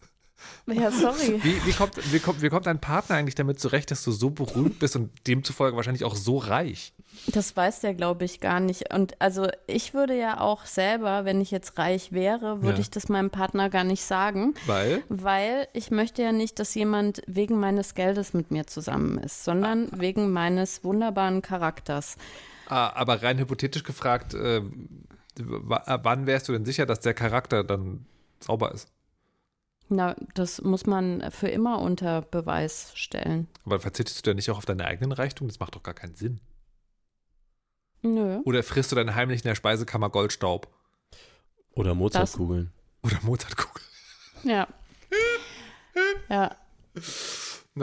Ja, sorry. Wie, wie, kommt, wie, kommt, wie kommt dein Partner eigentlich damit zurecht, dass du so berühmt bist und demzufolge wahrscheinlich auch so reich? Das weiß der, glaube ich, gar nicht. Und also ich würde ja auch selber, wenn ich jetzt reich wäre, würde ja. ich das meinem Partner gar nicht sagen. Weil? Weil ich möchte ja nicht, dass jemand wegen meines Geldes mit mir zusammen ist, sondern ah. wegen meines wunderbaren Charakters. Ah, aber rein hypothetisch gefragt, äh, wann wärst du denn sicher, dass der Charakter dann sauber ist? Na, das muss man für immer unter Beweis stellen. Aber verzichtest du ja nicht auch auf deine eigenen Reichtum? Das macht doch gar keinen Sinn. Nö. Oder frisst du dann heimlich in der Speisekammer Goldstaub? Oder Mozartkugeln. Oder Mozartkugeln. Ja. ja.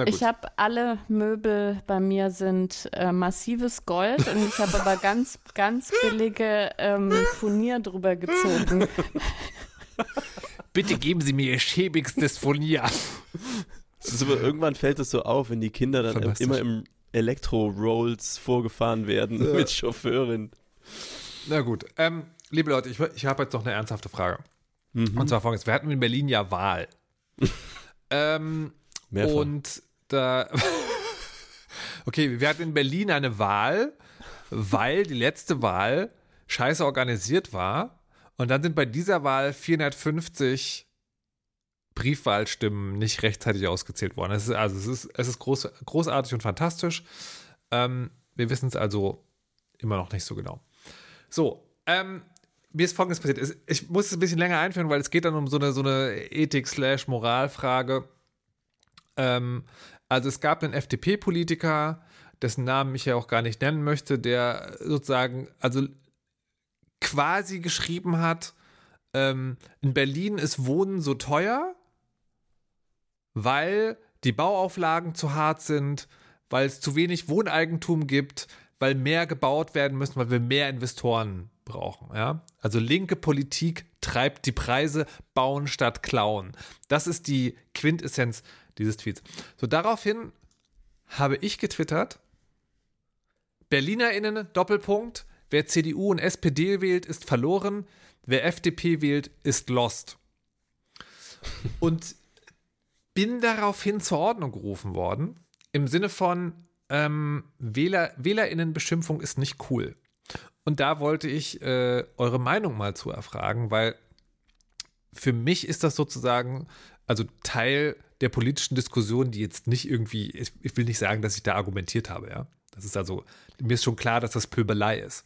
Ich habe alle Möbel bei mir sind äh, massives Gold und ich habe aber ganz, ganz billige ähm, Furnier drüber gezogen. Bitte geben Sie mir Ihr schäbigstes Furnier. Aber irgendwann fällt es so auf, wenn die Kinder dann immer im Elektro-Rolls vorgefahren werden ja. mit Chauffeurin. Na gut, ähm, liebe Leute, ich, ich habe jetzt noch eine ernsthafte Frage. Mhm. Und zwar folgendes: Wir hatten in Berlin ja Wahl. ähm, Mehrfach. Und da. okay, wir hatten in Berlin eine Wahl, weil die letzte Wahl scheiße organisiert war. Und dann sind bei dieser Wahl 450 Briefwahlstimmen nicht rechtzeitig ausgezählt worden. Es ist, also es ist, es ist groß, großartig und fantastisch. Ähm, wir wissen es also immer noch nicht so genau. So, ähm, mir ist folgendes passiert. Ich muss es ein bisschen länger einführen, weil es geht dann um so eine, so eine Ethik-Moralfrage. Ähm, also es gab einen FDP-Politiker, dessen Namen ich ja auch gar nicht nennen möchte, der sozusagen, also quasi geschrieben hat, ähm, in Berlin ist Wohnen so teuer, weil die Bauauflagen zu hart sind, weil es zu wenig Wohneigentum gibt, weil mehr gebaut werden müssen, weil wir mehr Investoren brauchen. Ja? Also linke Politik treibt die Preise, bauen statt klauen. Das ist die Quintessenz dieses Tweets. So, daraufhin habe ich getwittert, BerlinerInnen, Doppelpunkt, wer CDU und SPD wählt, ist verloren, wer FDP wählt, ist lost. Und bin daraufhin zur Ordnung gerufen worden, im Sinne von, ähm, Wähler, WählerInnenbeschimpfung ist nicht cool. Und da wollte ich äh, eure Meinung mal zu erfragen, weil für mich ist das sozusagen, also Teil der politischen Diskussion, die jetzt nicht irgendwie, ich will nicht sagen, dass ich da argumentiert habe, ja. Das ist also, mir ist schon klar, dass das Pöbelei ist.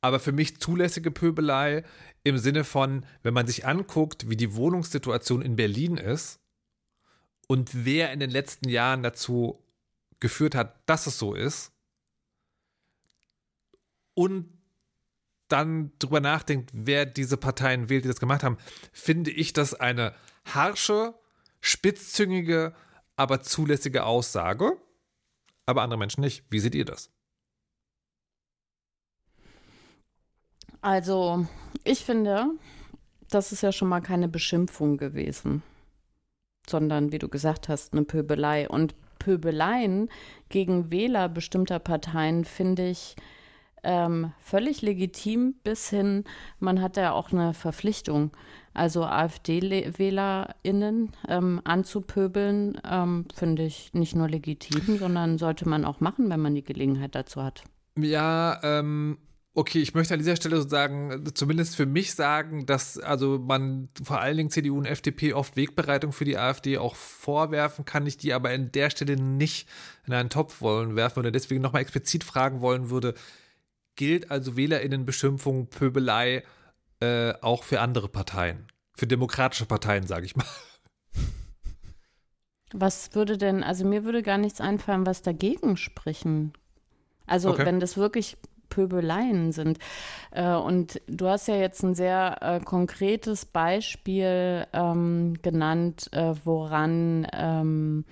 Aber für mich zulässige Pöbelei im Sinne von, wenn man sich anguckt, wie die Wohnungssituation in Berlin ist und wer in den letzten Jahren dazu geführt hat, dass es so ist, und dann drüber nachdenkt, wer diese Parteien wählt, die das gemacht haben, finde ich das eine harsche, spitzzüngige, aber zulässige Aussage. Aber andere Menschen nicht. Wie seht ihr das? Also, ich finde, das ist ja schon mal keine Beschimpfung gewesen, sondern, wie du gesagt hast, eine Pöbelei. Und Pöbeleien gegen Wähler bestimmter Parteien finde ich ähm, völlig legitim bis hin, man hat ja auch eine Verpflichtung, also AfD-WählerInnen ähm, anzupöbeln, ähm, finde ich nicht nur legitim, sondern sollte man auch machen, wenn man die Gelegenheit dazu hat. Ja, ähm, Okay, ich möchte an dieser Stelle sozusagen, zumindest für mich sagen, dass also man vor allen Dingen CDU und FDP oft Wegbereitung für die AfD auch vorwerfen kann, ich die aber an der Stelle nicht in einen Topf wollen werfen oder deswegen nochmal explizit fragen wollen würde, gilt also Wählerinnenbeschimpfung, Pöbelei äh, auch für andere Parteien, für demokratische Parteien, sage ich mal. Was würde denn, also mir würde gar nichts einfallen, was dagegen sprechen. Also okay. wenn das wirklich Pöbeleien sind. Äh, und du hast ja jetzt ein sehr äh, konkretes Beispiel ähm, genannt, äh, woran, ähm,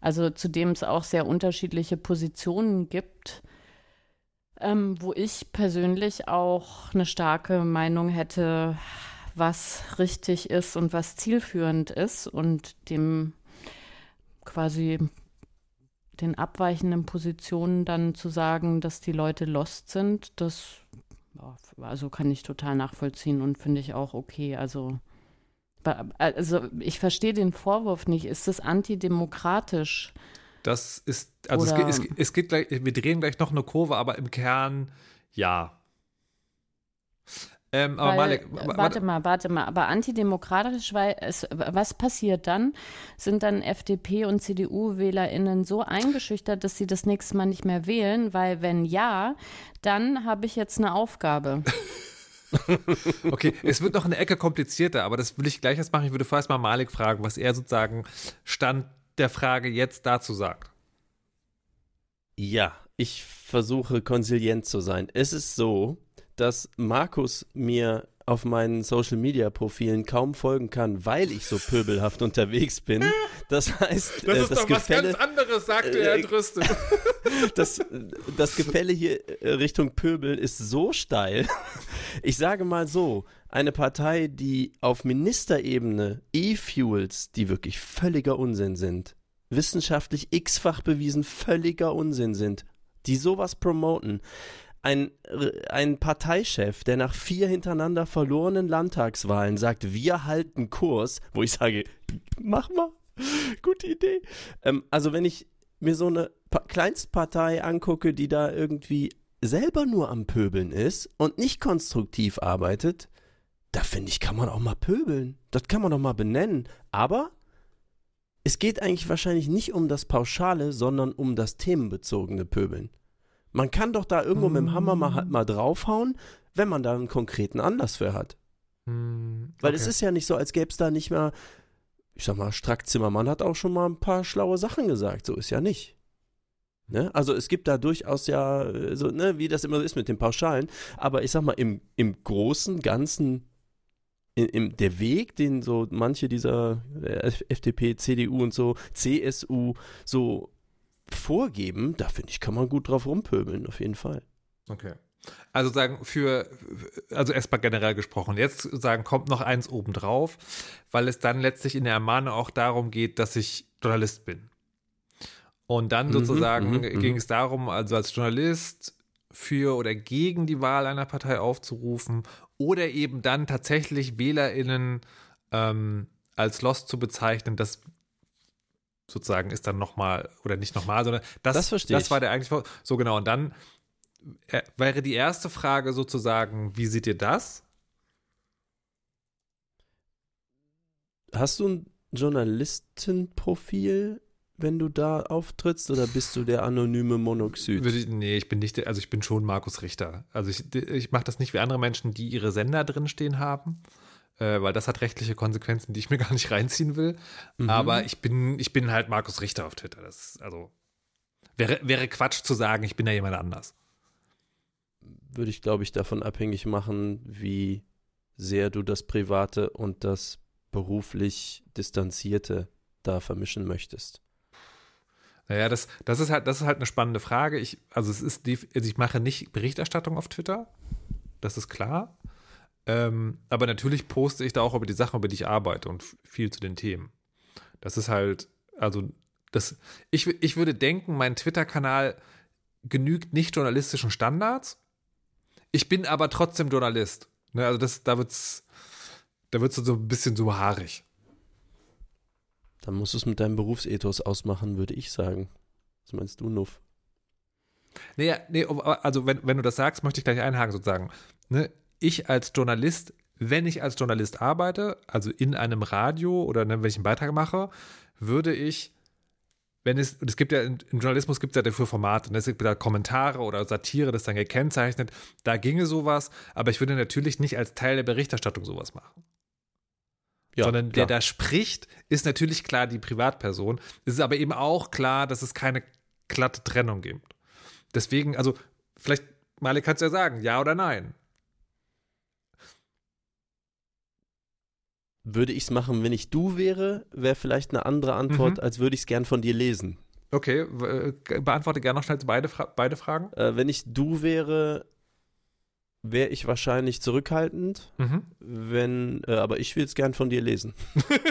also zu dem es auch sehr unterschiedliche Positionen gibt. Ähm, wo ich persönlich auch eine starke Meinung hätte, was richtig ist und was zielführend ist und dem quasi den abweichenden Positionen dann zu sagen, dass die Leute lost sind, das also kann ich total nachvollziehen und finde ich auch okay. Also, also ich verstehe den Vorwurf nicht. Ist das antidemokratisch? Das ist, also es geht, es, es geht gleich, wir drehen gleich noch eine Kurve, aber im Kern ja. Ähm, aber weil, Malek, warte, warte mal, warte mal. Aber antidemokratisch, was passiert dann? Sind dann FDP und CDU-WählerInnen so eingeschüchtert, dass sie das nächste Mal nicht mehr wählen? Weil wenn ja, dann habe ich jetzt eine Aufgabe. okay, es wird noch eine Ecke komplizierter, aber das will ich gleich erst machen. Ich würde vorerst mal Malik fragen, was er sozusagen Stand der Frage jetzt dazu sagt. Ja, ich versuche konsilient zu sein. Es ist so, dass Markus mir auf meinen Social Media Profilen kaum folgen kann, weil ich so pöbelhaft unterwegs bin. Das heißt, das äh, ist das doch Gefälle, was ganz anderes, sagte er entrüstet. das, das Gefälle hier äh, Richtung Pöbel ist so steil. Ich sage mal so, eine Partei, die auf Ministerebene E-Fuels, die wirklich völliger Unsinn sind, wissenschaftlich x-fach bewiesen völliger Unsinn sind, die sowas promoten, ein, ein Parteichef, der nach vier hintereinander verlorenen Landtagswahlen sagt, wir halten Kurs, wo ich sage, mach mal, gute Idee. Ähm, also wenn ich mir so eine pa Kleinstpartei angucke, die da irgendwie selber nur am Pöbeln ist und nicht konstruktiv arbeitet, da finde ich, kann man auch mal pöbeln. Das kann man doch mal benennen. Aber es geht eigentlich wahrscheinlich nicht um das Pauschale, sondern um das themenbezogene Pöbeln. Man kann doch da irgendwo mm. mit dem Hammer mal, halt mal draufhauen, wenn man da einen konkreten Anlass für hat. Mm, okay. Weil es ist ja nicht so, als gäbe es da nicht mehr, ich sag mal, Strack Zimmermann hat auch schon mal ein paar schlaue Sachen gesagt. So ist ja nicht. Ne? Also es gibt da durchaus ja, so, ne, wie das immer ist mit den Pauschalen. Aber ich sag mal, im, im großen, ganzen, im, der Weg, den so manche dieser äh, FDP, CDU und so, CSU so vorgeben, da finde ich, kann man gut drauf rumpöbeln, auf jeden Fall. Okay. Also sagen, für, also erstmal generell gesprochen, jetzt sagen, kommt noch eins obendrauf, weil es dann letztlich in der Ermahnung auch darum geht, dass ich Journalist bin. Und dann mhm, sozusagen mhm, mhm, ging es darum, also als Journalist für oder gegen die Wahl einer Partei aufzurufen oder eben dann tatsächlich WählerInnen ähm, als Lost zu bezeichnen, das sozusagen ist dann nochmal, oder nicht nochmal, sondern das, das, verstehe das war der eigentlich, so genau. Und dann äh, wäre die erste Frage sozusagen, wie seht ihr das? Hast du ein Journalistenprofil, wenn du da auftrittst, oder bist du der anonyme Monoxid? Würde ich, nee, ich bin nicht, also ich bin schon Markus Richter. Also ich, ich mache das nicht wie andere Menschen, die ihre Sender drinstehen haben, äh, weil das hat rechtliche Konsequenzen, die ich mir gar nicht reinziehen will. Mhm. Aber ich bin, ich bin halt Markus Richter auf Twitter. Das also wäre, wäre Quatsch zu sagen, ich bin da jemand anders. Würde ich, glaube ich, davon abhängig machen, wie sehr du das Private und das beruflich Distanzierte da vermischen möchtest. Naja, das, das ist halt, das ist halt eine spannende Frage. Ich, also es ist also ich mache nicht Berichterstattung auf Twitter. Das ist klar. Ähm, aber natürlich poste ich da auch über die Sachen, über die ich arbeite und viel zu den Themen. Das ist halt, also das, ich, ich würde denken, mein Twitter-Kanal genügt nicht journalistischen Standards. Ich bin aber trotzdem Journalist. Ne, also das, da wird's, da wird's so ein bisschen so haarig. Dann musst du es mit deinem Berufsethos ausmachen, würde ich sagen. Was meinst du, Nuff? Nee, nee, also wenn, wenn du das sagst, möchte ich gleich einhaken sozusagen. Ne, ich als Journalist, wenn ich als Journalist arbeite, also in einem Radio oder ne, wenn ich einen Beitrag mache, würde ich wenn es, und es gibt ja, im Journalismus gibt es ja dafür Formate, ne? es gibt da Kommentare oder Satire, das dann gekennzeichnet, da ginge sowas, aber ich würde natürlich nicht als Teil der Berichterstattung sowas machen. Ja, Sondern klar. der da spricht, ist natürlich klar die Privatperson. Es ist aber eben auch klar, dass es keine glatte Trennung gibt. Deswegen, also, vielleicht, Malik kannst du ja sagen, ja oder nein. Würde ich es machen, wenn ich du wäre, wäre vielleicht eine andere Antwort, mhm. als würde ich es gern von dir lesen. Okay, äh, beantworte gerne noch schnell beide, Fra beide Fragen. Äh, wenn ich du wäre, wäre ich wahrscheinlich zurückhaltend, mhm. wenn, äh, aber ich will es gern von dir lesen. okay.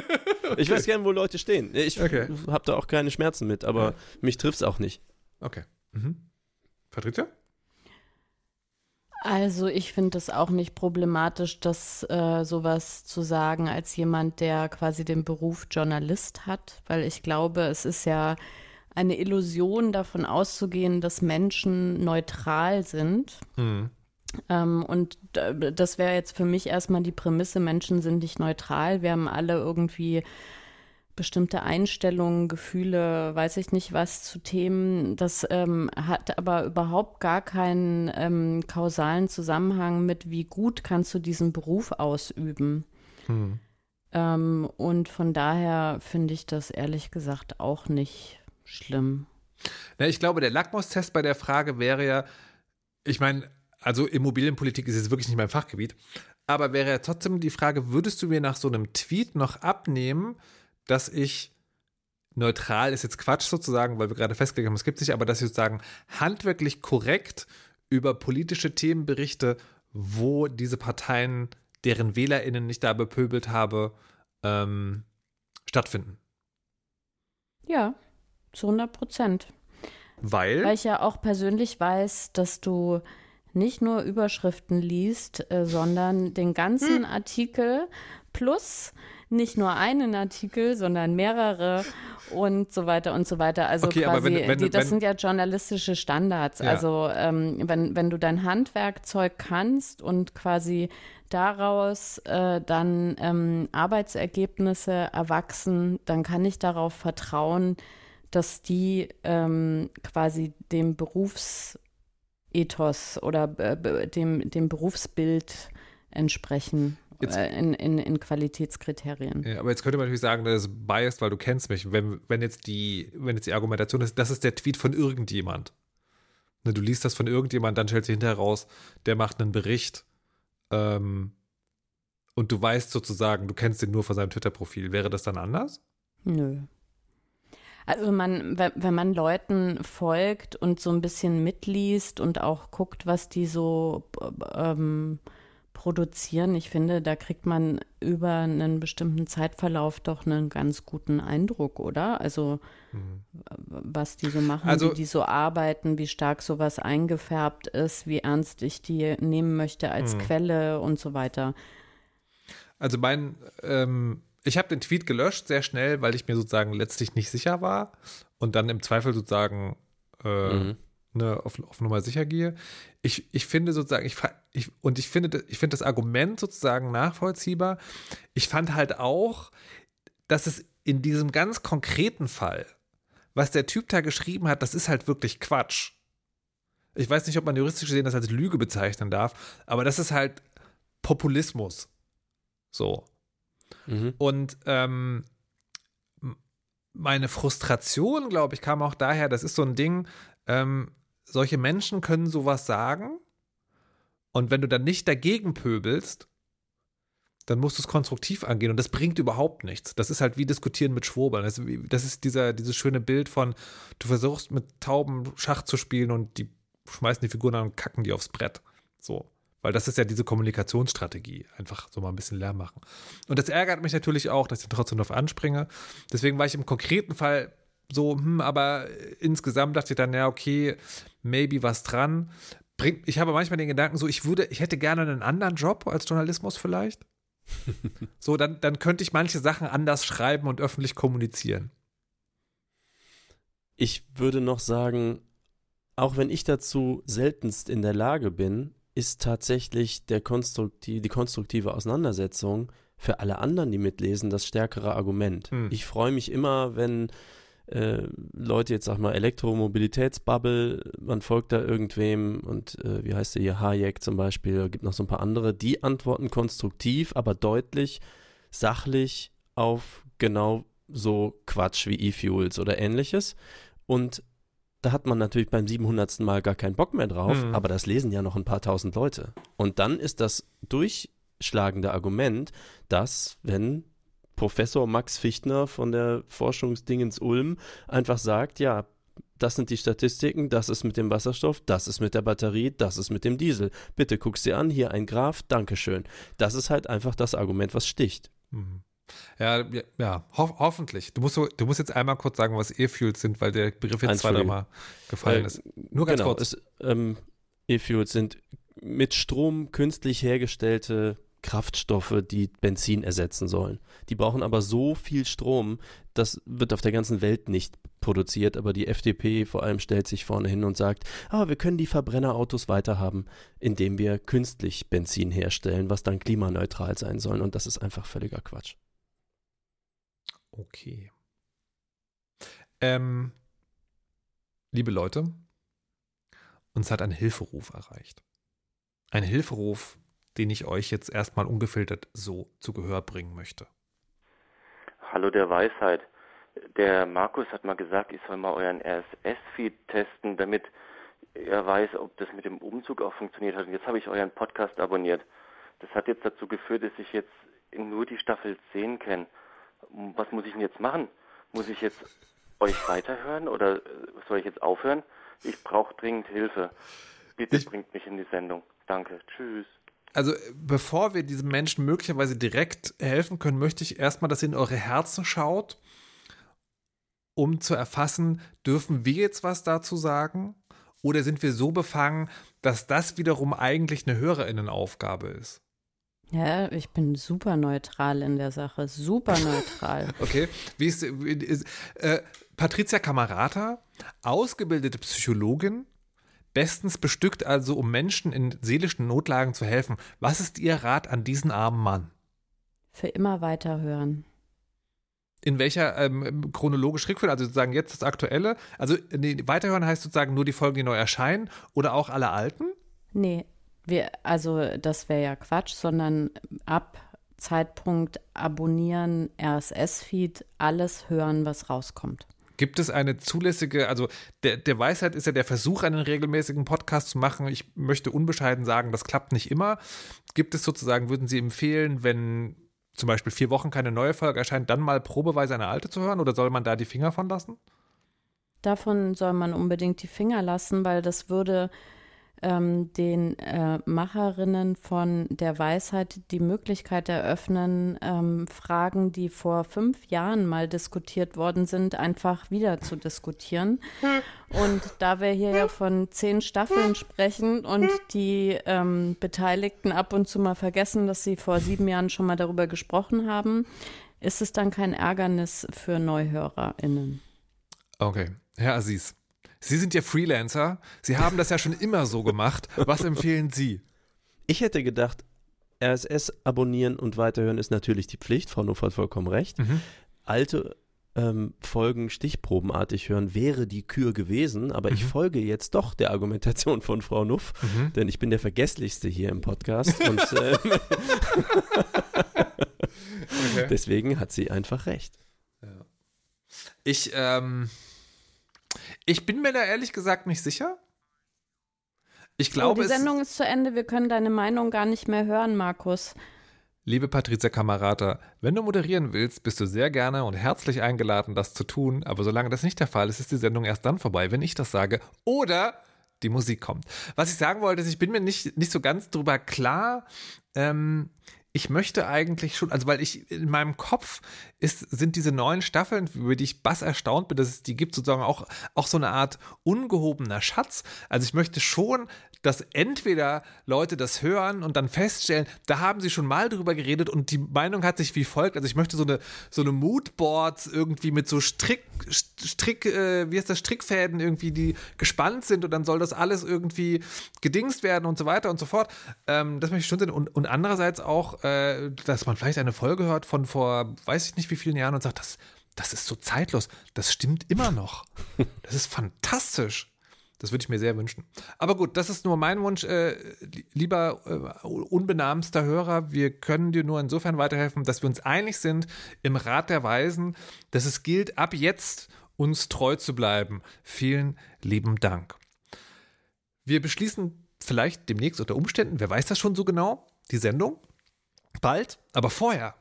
Ich weiß gern, wo Leute stehen. Ich okay. habe da auch keine Schmerzen mit, aber ja. mich trifft es auch nicht. Okay. Mhm. Patricia? Also ich finde es auch nicht problematisch, das äh, sowas zu sagen als jemand, der quasi den Beruf Journalist hat, weil ich glaube, es ist ja eine Illusion davon auszugehen, dass Menschen neutral sind. Mhm. Ähm, und das wäre jetzt für mich erstmal die Prämisse, Menschen sind nicht neutral. Wir haben alle irgendwie bestimmte Einstellungen, Gefühle, weiß ich nicht was zu Themen. Das ähm, hat aber überhaupt gar keinen ähm, kausalen Zusammenhang mit, wie gut kannst du diesen Beruf ausüben. Hm. Ähm, und von daher finde ich das ehrlich gesagt auch nicht schlimm. Na, ich glaube, der Lackmustest bei der Frage wäre ja, ich meine, also Immobilienpolitik ist jetzt wirklich nicht mein Fachgebiet, aber wäre ja trotzdem die Frage, würdest du mir nach so einem Tweet noch abnehmen, dass ich neutral ist jetzt Quatsch sozusagen, weil wir gerade festgelegt haben, es gibt sich, aber dass ich sozusagen handwerklich korrekt über politische Themen berichte, wo diese Parteien, deren WählerInnen nicht da bepöbelt habe, ähm, stattfinden. Ja, zu 100 Prozent. Weil? Weil ich ja auch persönlich weiß, dass du nicht nur Überschriften liest, äh, sondern den ganzen hm. Artikel plus nicht nur einen Artikel, sondern mehrere und so weiter und so weiter. Also okay, quasi, wenn, wenn, die, das wenn, sind ja journalistische Standards. Ja. Also ähm, wenn, wenn du dein Handwerkzeug kannst und quasi daraus äh, dann ähm, Arbeitsergebnisse erwachsen, dann kann ich darauf vertrauen, dass die ähm, quasi dem Berufsethos oder äh, dem, dem Berufsbild entsprechen. Jetzt, äh, in, in, in Qualitätskriterien. Ja, aber jetzt könnte man natürlich sagen, das ist biased, weil du kennst mich. Wenn, wenn, jetzt die, wenn jetzt die Argumentation ist, das ist der Tweet von irgendjemand. Ne, du liest das von irgendjemand, dann stellt sich hinterher raus, der macht einen Bericht ähm, und du weißt sozusagen, du kennst den nur von seinem Twitter-Profil. Wäre das dann anders? Nö. Also man, wenn man Leuten folgt und so ein bisschen mitliest und auch guckt, was die so ähm, produzieren. Ich finde, da kriegt man über einen bestimmten Zeitverlauf doch einen ganz guten Eindruck, oder? Also mhm. was die so machen, also, wie die so arbeiten, wie stark sowas eingefärbt ist, wie ernst ich die nehmen möchte als mhm. Quelle und so weiter. Also mein, ähm, ich habe den Tweet gelöscht sehr schnell, weil ich mir sozusagen letztlich nicht sicher war und dann im Zweifel sozusagen äh, mhm ne, auf, auf Nummer sicher gehe. Ich, ich finde sozusagen, ich, ich, und ich finde, ich finde das Argument sozusagen nachvollziehbar. Ich fand halt auch, dass es in diesem ganz konkreten Fall, was der Typ da geschrieben hat, das ist halt wirklich Quatsch. Ich weiß nicht, ob man juristisch gesehen das als Lüge bezeichnen darf, aber das ist halt Populismus. So. Mhm. Und ähm, meine Frustration, glaube ich, kam auch daher, das ist so ein Ding, ähm, solche Menschen können sowas sagen und wenn du dann nicht dagegen pöbelst, dann musst du es konstruktiv angehen und das bringt überhaupt nichts. Das ist halt wie diskutieren mit Schwurbeln. Das, das ist dieser, dieses schöne Bild von, du versuchst mit Tauben Schach zu spielen und die schmeißen die Figuren an und kacken die aufs Brett. So. Weil das ist ja diese Kommunikationsstrategie. Einfach so mal ein bisschen Lärm machen. Und das ärgert mich natürlich auch, dass ich trotzdem darauf anspringe. Deswegen war ich im konkreten Fall so, hm, aber insgesamt dachte ich dann, ja, okay, maybe was dran. ich habe manchmal den Gedanken so, ich würde, ich hätte gerne einen anderen Job als Journalismus vielleicht. so, dann, dann könnte ich manche Sachen anders schreiben und öffentlich kommunizieren. Ich würde noch sagen, auch wenn ich dazu seltenst in der Lage bin, ist tatsächlich der konstruktiv, die konstruktive Auseinandersetzung für alle anderen, die mitlesen, das stärkere Argument. Hm. Ich freue mich immer, wenn äh, Leute jetzt sag mal Elektromobilitätsbubble, man folgt da irgendwem und äh, wie heißt der hier, Hayek zum Beispiel, gibt noch so ein paar andere, die antworten konstruktiv, aber deutlich, sachlich auf genau so Quatsch wie E-Fuels oder ähnliches. Und da hat man natürlich beim 700. Mal gar keinen Bock mehr drauf, mhm. aber das lesen ja noch ein paar tausend Leute. Und dann ist das durchschlagende Argument, dass, wenn Professor Max Fichtner von der Forschungsdingens Ulm einfach sagt, ja, das sind die Statistiken, das ist mit dem Wasserstoff, das ist mit der Batterie, das ist mit dem Diesel. Bitte guck sie an, hier ein Graph, Dankeschön. Das ist halt einfach das Argument, was sticht. Mhm. Ja, ja, ho hoffentlich. Du musst, du musst jetzt einmal kurz sagen, was E-Fuels sind, weil der Begriff jetzt zwei, dreimal gefallen äh, ist. Nur ganz genau, kurz. Ähm, E-Fuels sind mit Strom künstlich hergestellte Kraftstoffe, die Benzin ersetzen sollen. Die brauchen aber so viel Strom, das wird auf der ganzen Welt nicht produziert, aber die FDP vor allem stellt sich vorne hin und sagt, ah, wir können die Verbrennerautos weiterhaben, indem wir künstlich Benzin herstellen, was dann klimaneutral sein soll. Und das ist einfach völliger Quatsch. Okay. Ähm, liebe Leute, uns hat ein Hilferuf erreicht. Ein Hilferuf, den ich euch jetzt erstmal ungefiltert so zu Gehör bringen möchte. Hallo der Weisheit. Der Markus hat mal gesagt, ich soll mal euren RSS-Feed testen, damit er weiß, ob das mit dem Umzug auch funktioniert hat. Und jetzt habe ich euren Podcast abonniert. Das hat jetzt dazu geführt, dass ich jetzt nur die Staffel 10 kenne was muss ich denn jetzt machen? Muss ich jetzt euch weiterhören oder soll ich jetzt aufhören? Ich brauche dringend Hilfe. Bitte ich, bringt mich in die Sendung. Danke. Tschüss. Also, bevor wir diesen Menschen möglicherweise direkt helfen können, möchte ich erstmal, dass ihr in eure Herzen schaut, um zu erfassen, dürfen wir jetzt was dazu sagen? Oder sind wir so befangen, dass das wiederum eigentlich eine Hörerinnenaufgabe ist? Ja, ich bin super neutral in der Sache, super neutral. okay, wie ist, ist äh, Patricia Camarata, ausgebildete Psychologin, bestens bestückt also, um Menschen in seelischen Notlagen zu helfen. Was ist Ihr Rat an diesen armen Mann? Für immer weiterhören. In welcher ähm, chronologisch Rückführung, also sozusagen jetzt das Aktuelle? Also nee, weiterhören heißt sozusagen nur die Folgen, die neu erscheinen oder auch alle alten? Nee, wir, also das wäre ja Quatsch, sondern ab Zeitpunkt abonnieren, RSS-Feed, alles hören, was rauskommt. Gibt es eine zulässige, also der, der Weisheit ist ja der Versuch, einen regelmäßigen Podcast zu machen. Ich möchte unbescheiden sagen, das klappt nicht immer. Gibt es sozusagen, würden Sie empfehlen, wenn zum Beispiel vier Wochen keine neue Folge erscheint, dann mal probeweise eine alte zu hören oder soll man da die Finger von lassen? Davon soll man unbedingt die Finger lassen, weil das würde ähm, den äh, Macherinnen von der Weisheit die Möglichkeit eröffnen, ähm, Fragen, die vor fünf Jahren mal diskutiert worden sind, einfach wieder zu diskutieren. Und da wir hier ja von zehn Staffeln sprechen und die ähm, Beteiligten ab und zu mal vergessen, dass sie vor sieben Jahren schon mal darüber gesprochen haben, ist es dann kein Ärgernis für NeuhörerInnen. Okay. Herr Aziz, Sie sind ja Freelancer. Sie haben das ja schon immer so gemacht. Was empfehlen Sie? Ich hätte gedacht, RSS abonnieren und weiterhören ist natürlich die Pflicht. Frau Nuff hat vollkommen recht. Mhm. alte ähm, Folgen stichprobenartig hören, wäre die Kür gewesen, aber mhm. ich folge jetzt doch der Argumentation von Frau Nuff, mhm. denn ich bin der Vergesslichste hier im Podcast und äh, okay. deswegen hat sie einfach recht. Ja. Ich, ähm, ich bin mir da ehrlich gesagt nicht sicher. Ich glaube, oh, die Sendung ist zu Ende. Wir können deine Meinung gar nicht mehr hören, Markus. Liebe Patrizia Kamerata, wenn du moderieren willst, bist du sehr gerne und herzlich eingeladen, das zu tun. Aber solange das nicht der Fall ist, ist die Sendung erst dann vorbei, wenn ich das sage. Oder die Musik kommt. Was ich sagen wollte, ist, ich bin mir nicht, nicht so ganz drüber klar, ähm, ich möchte eigentlich schon, also weil ich in meinem Kopf ist, sind diese neuen Staffeln, über die ich bass erstaunt bin, dass es die gibt, sozusagen auch, auch so eine Art ungehobener Schatz. Also ich möchte schon, dass entweder Leute das hören und dann feststellen, da haben sie schon mal drüber geredet und die Meinung hat sich wie folgt. Also ich möchte so eine, so eine Moodboards irgendwie mit so Strick, Strick, äh, wie heißt das, Strickfäden irgendwie, die gespannt sind und dann soll das alles irgendwie gedingst werden und so weiter und so fort. Ähm, das möchte ich schon sehen. Und, und andererseits auch, äh, dass man vielleicht eine Folge hört von vor, weiß ich nicht wie vielen Jahren und sagt, das, das ist so zeitlos. Das stimmt immer noch. Das ist fantastisch. Das würde ich mir sehr wünschen. Aber gut, das ist nur mein Wunsch. Äh, lieber äh, unbenahmster Hörer, wir können dir nur insofern weiterhelfen, dass wir uns einig sind im Rat der Weisen, dass es gilt, ab jetzt uns treu zu bleiben. Vielen lieben Dank. Wir beschließen vielleicht demnächst unter Umständen, wer weiß das schon so genau, die Sendung bald, aber vorher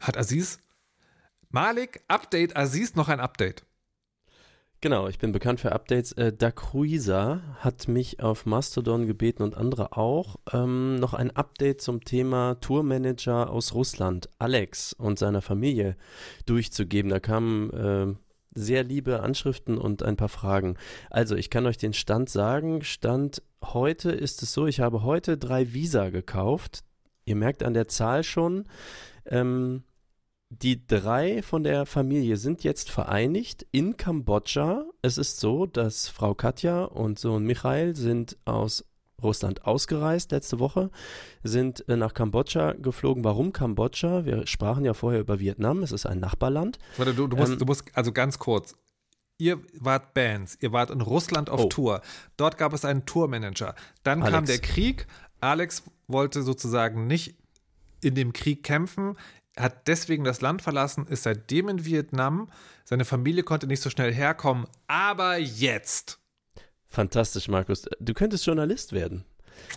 hat Aziz Malik, Update, Aziz noch ein Update. Genau, ich bin bekannt für Updates. Äh, Dakuisa hat mich auf Mastodon gebeten und andere auch, ähm, noch ein Update zum Thema Tourmanager aus Russland, Alex und seiner Familie durchzugeben. Da kamen äh, sehr liebe Anschriften und ein paar Fragen. Also, ich kann euch den Stand sagen. Stand heute ist es so, ich habe heute drei Visa gekauft. Ihr merkt an der Zahl schon, ähm, die drei von der Familie sind jetzt vereinigt in Kambodscha. Es ist so, dass Frau Katja und Sohn Michael sind aus Russland ausgereist letzte Woche, sind äh, nach Kambodscha geflogen. Warum Kambodscha? Wir sprachen ja vorher über Vietnam, es ist ein Nachbarland. Warte, du, du, musst, ähm, du musst, also ganz kurz, ihr wart Bands, ihr wart in Russland auf oh. Tour. Dort gab es einen Tourmanager. Dann Alex. kam der Krieg. Alex wollte sozusagen nicht in dem Krieg kämpfen, hat deswegen das Land verlassen, ist seitdem in Vietnam. Seine Familie konnte nicht so schnell herkommen, aber jetzt. Fantastisch, Markus. Du könntest Journalist werden.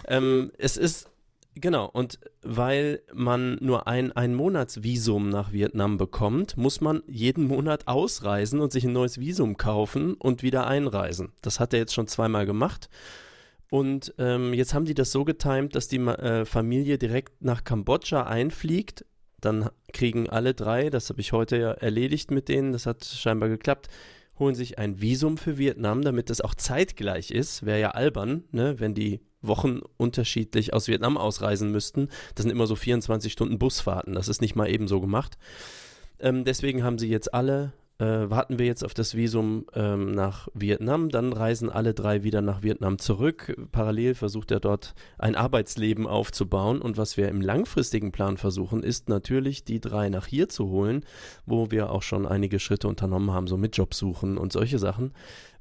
Ähm, es ist, genau, und weil man nur ein Einmonatsvisum nach Vietnam bekommt, muss man jeden Monat ausreisen und sich ein neues Visum kaufen und wieder einreisen. Das hat er jetzt schon zweimal gemacht. Und ähm, jetzt haben die das so getimt, dass die äh, Familie direkt nach Kambodscha einfliegt. Dann kriegen alle drei, das habe ich heute ja erledigt mit denen, das hat scheinbar geklappt, holen sich ein Visum für Vietnam, damit das auch zeitgleich ist. Wäre ja albern, ne, wenn die Wochen unterschiedlich aus Vietnam ausreisen müssten. Das sind immer so 24 Stunden Busfahrten. Das ist nicht mal eben so gemacht. Ähm, deswegen haben sie jetzt alle äh, warten wir jetzt auf das Visum ähm, nach Vietnam. Dann reisen alle drei wieder nach Vietnam zurück. Parallel versucht er dort ein Arbeitsleben aufzubauen. Und was wir im langfristigen Plan versuchen, ist natürlich, die drei nach hier zu holen, wo wir auch schon einige Schritte unternommen haben, so mit Jobsuchen und solche Sachen.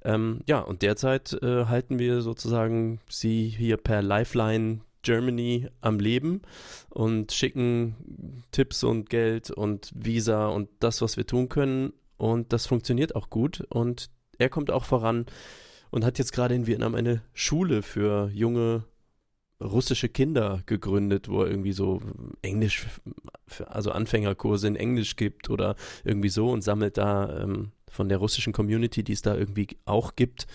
Ähm, ja, und derzeit äh, halten wir sozusagen sie hier per Lifeline Germany am Leben und schicken Tipps und Geld und Visa und das, was wir tun können und das funktioniert auch gut. Und er kommt auch voran und hat jetzt gerade in Vietnam eine Schule für junge russische Kinder gegründet, wo er irgendwie so Englisch, also Anfängerkurse in Englisch gibt oder irgendwie so und sammelt da ähm, von der russischen Community, die es da irgendwie auch gibt,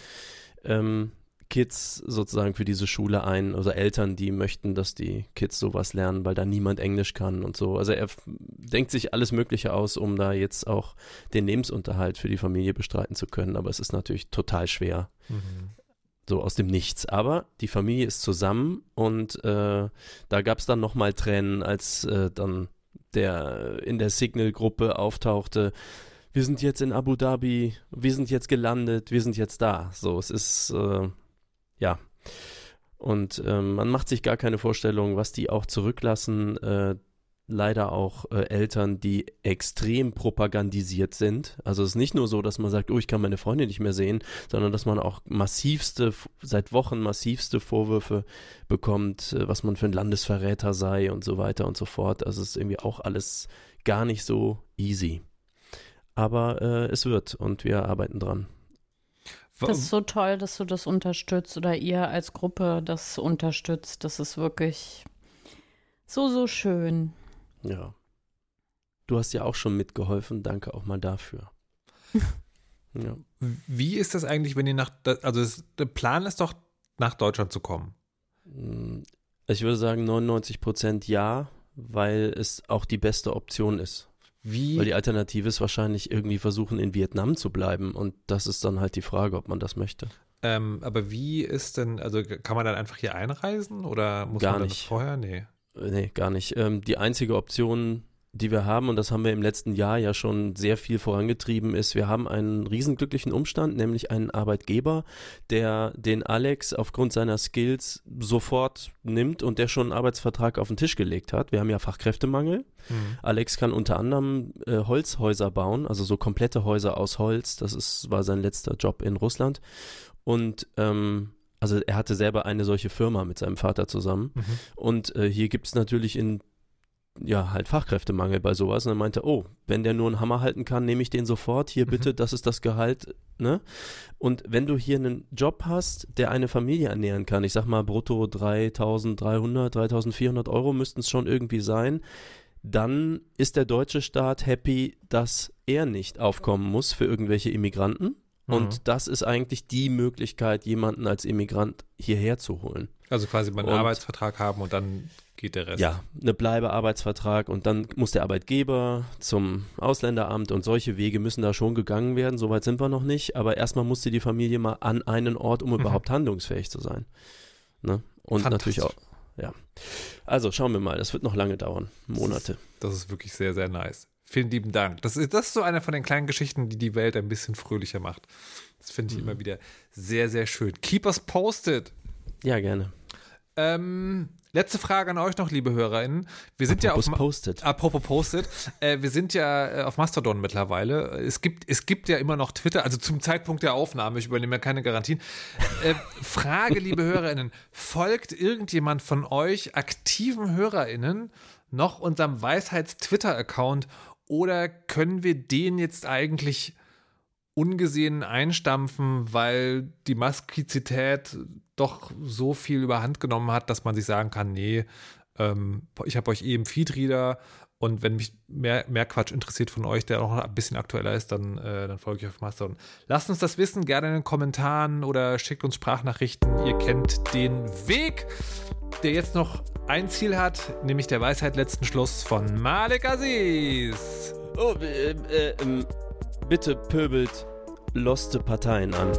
ähm, Kids sozusagen für diese Schule ein, also Eltern, die möchten, dass die Kids sowas lernen, weil da niemand Englisch kann und so. Also er denkt sich alles Mögliche aus, um da jetzt auch den Lebensunterhalt für die Familie bestreiten zu können, aber es ist natürlich total schwer. Mhm. So aus dem Nichts. Aber die Familie ist zusammen und äh, da gab es dann nochmal Tränen, als äh, dann der in der Signal-Gruppe auftauchte, wir sind jetzt in Abu Dhabi, wir sind jetzt gelandet, wir sind jetzt da. So, es ist, äh, ja. Und ähm, man macht sich gar keine Vorstellung, was die auch zurücklassen. Äh, leider auch äh, Eltern, die extrem propagandisiert sind. Also es ist nicht nur so, dass man sagt, oh, ich kann meine Freunde nicht mehr sehen, sondern dass man auch massivste, seit Wochen massivste Vorwürfe bekommt, äh, was man für ein Landesverräter sei und so weiter und so fort. Also es ist irgendwie auch alles gar nicht so easy. Aber äh, es wird und wir arbeiten dran. Das ist so toll, dass du das unterstützt oder ihr als Gruppe das unterstützt. Das ist wirklich so, so schön. Ja. Du hast ja auch schon mitgeholfen. Danke auch mal dafür. ja. Wie ist das eigentlich, wenn ihr nach, also das, der Plan ist doch, nach Deutschland zu kommen? Hm, ich würde sagen 99 Prozent ja, weil es auch die beste Option ist. Wie? Weil die Alternative ist wahrscheinlich irgendwie versuchen, in Vietnam zu bleiben. Und das ist dann halt die Frage, ob man das möchte. Ähm, aber wie ist denn, also kann man dann einfach hier einreisen oder muss Gar man nicht. vorher? Nee. Nee, gar nicht. Ähm, die einzige Option, die wir haben, und das haben wir im letzten Jahr ja schon sehr viel vorangetrieben, ist, wir haben einen riesenglücklichen Umstand, nämlich einen Arbeitgeber, der den Alex aufgrund seiner Skills sofort nimmt und der schon einen Arbeitsvertrag auf den Tisch gelegt hat. Wir haben ja Fachkräftemangel. Mhm. Alex kann unter anderem äh, Holzhäuser bauen, also so komplette Häuser aus Holz. Das ist, war sein letzter Job in Russland. Und ähm, also er hatte selber eine solche Firma mit seinem Vater zusammen. Mhm. Und äh, hier gibt es natürlich in ja, halt Fachkräftemangel bei sowas. Und er meinte, oh, wenn der nur einen Hammer halten kann, nehme ich den sofort. Hier mhm. bitte, das ist das Gehalt, ne? Und wenn du hier einen Job hast, der eine Familie ernähren kann, ich sag mal brutto 3300, 3400 Euro müssten es schon irgendwie sein, dann ist der deutsche Staat happy, dass er nicht aufkommen muss für irgendwelche Immigranten. Mhm. Und das ist eigentlich die Möglichkeit, jemanden als Immigrant hierher zu holen. Also quasi mal einen und, Arbeitsvertrag haben und dann geht der Rest. Ja, eine Bleibearbeitsvertrag und dann muss der Arbeitgeber zum Ausländeramt und solche Wege müssen da schon gegangen werden. Soweit sind wir noch nicht, aber erstmal musste die Familie mal an einen Ort, um mhm. überhaupt handlungsfähig zu sein. Ne? Und natürlich auch, ja. Also schauen wir mal, das wird noch lange dauern, Monate. Das ist, das ist wirklich sehr, sehr nice. Vielen lieben Dank. Das ist, das ist so eine von den kleinen Geschichten, die die Welt ein bisschen fröhlicher macht. Das finde ich mhm. immer wieder sehr, sehr schön. Keep us posted. Ja, gerne. Ähm, letzte Frage an euch noch, liebe HörerInnen. Wir sind apropos ja auf posted. Apropos posted. äh, wir sind ja äh, auf Mastodon mittlerweile. Es gibt, es gibt ja immer noch Twitter, also zum Zeitpunkt der Aufnahme, ich übernehme ja keine Garantien. Äh, Frage, liebe HörerInnen, folgt irgendjemand von euch aktiven HörerInnen noch unserem Weisheits-Twitter-Account oder können wir den jetzt eigentlich ungesehen einstampfen, weil die Maskizität doch so viel überhand genommen hat, dass man sich sagen kann, nee, ähm, ich habe euch eh im Feedreader und wenn mich mehr, mehr Quatsch interessiert von euch, der auch noch ein bisschen aktueller ist, dann, äh, dann folge ich auf Mastodon. Lasst uns das wissen, gerne in den Kommentaren oder schickt uns Sprachnachrichten. Ihr kennt den Weg, der jetzt noch ein Ziel hat, nämlich der Weisheit letzten Schluss von Malik Aziz. Oh, äh, äh, äh, bitte pöbelt loste Parteien an.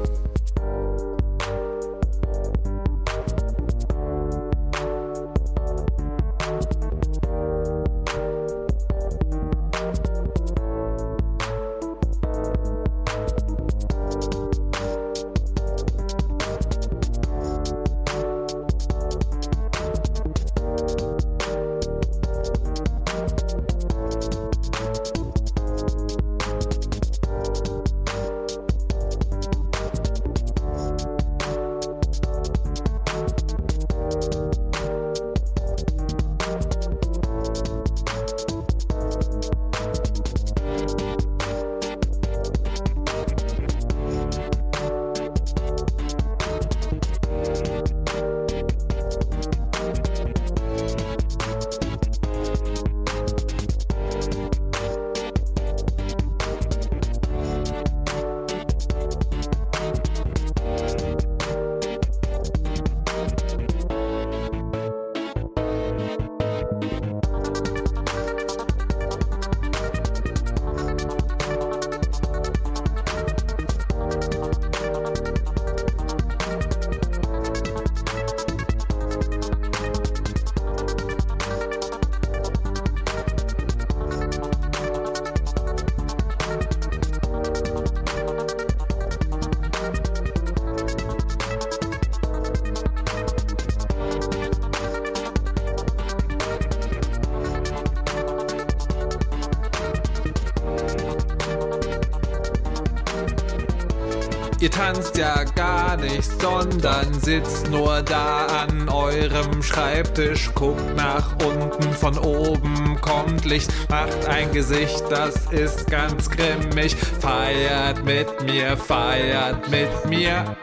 Tanzt ja gar nicht, sondern sitzt nur da an eurem Schreibtisch, guckt nach unten, von oben kommt Licht, macht ein Gesicht, das ist ganz grimmig. Feiert mit mir, feiert mit mir.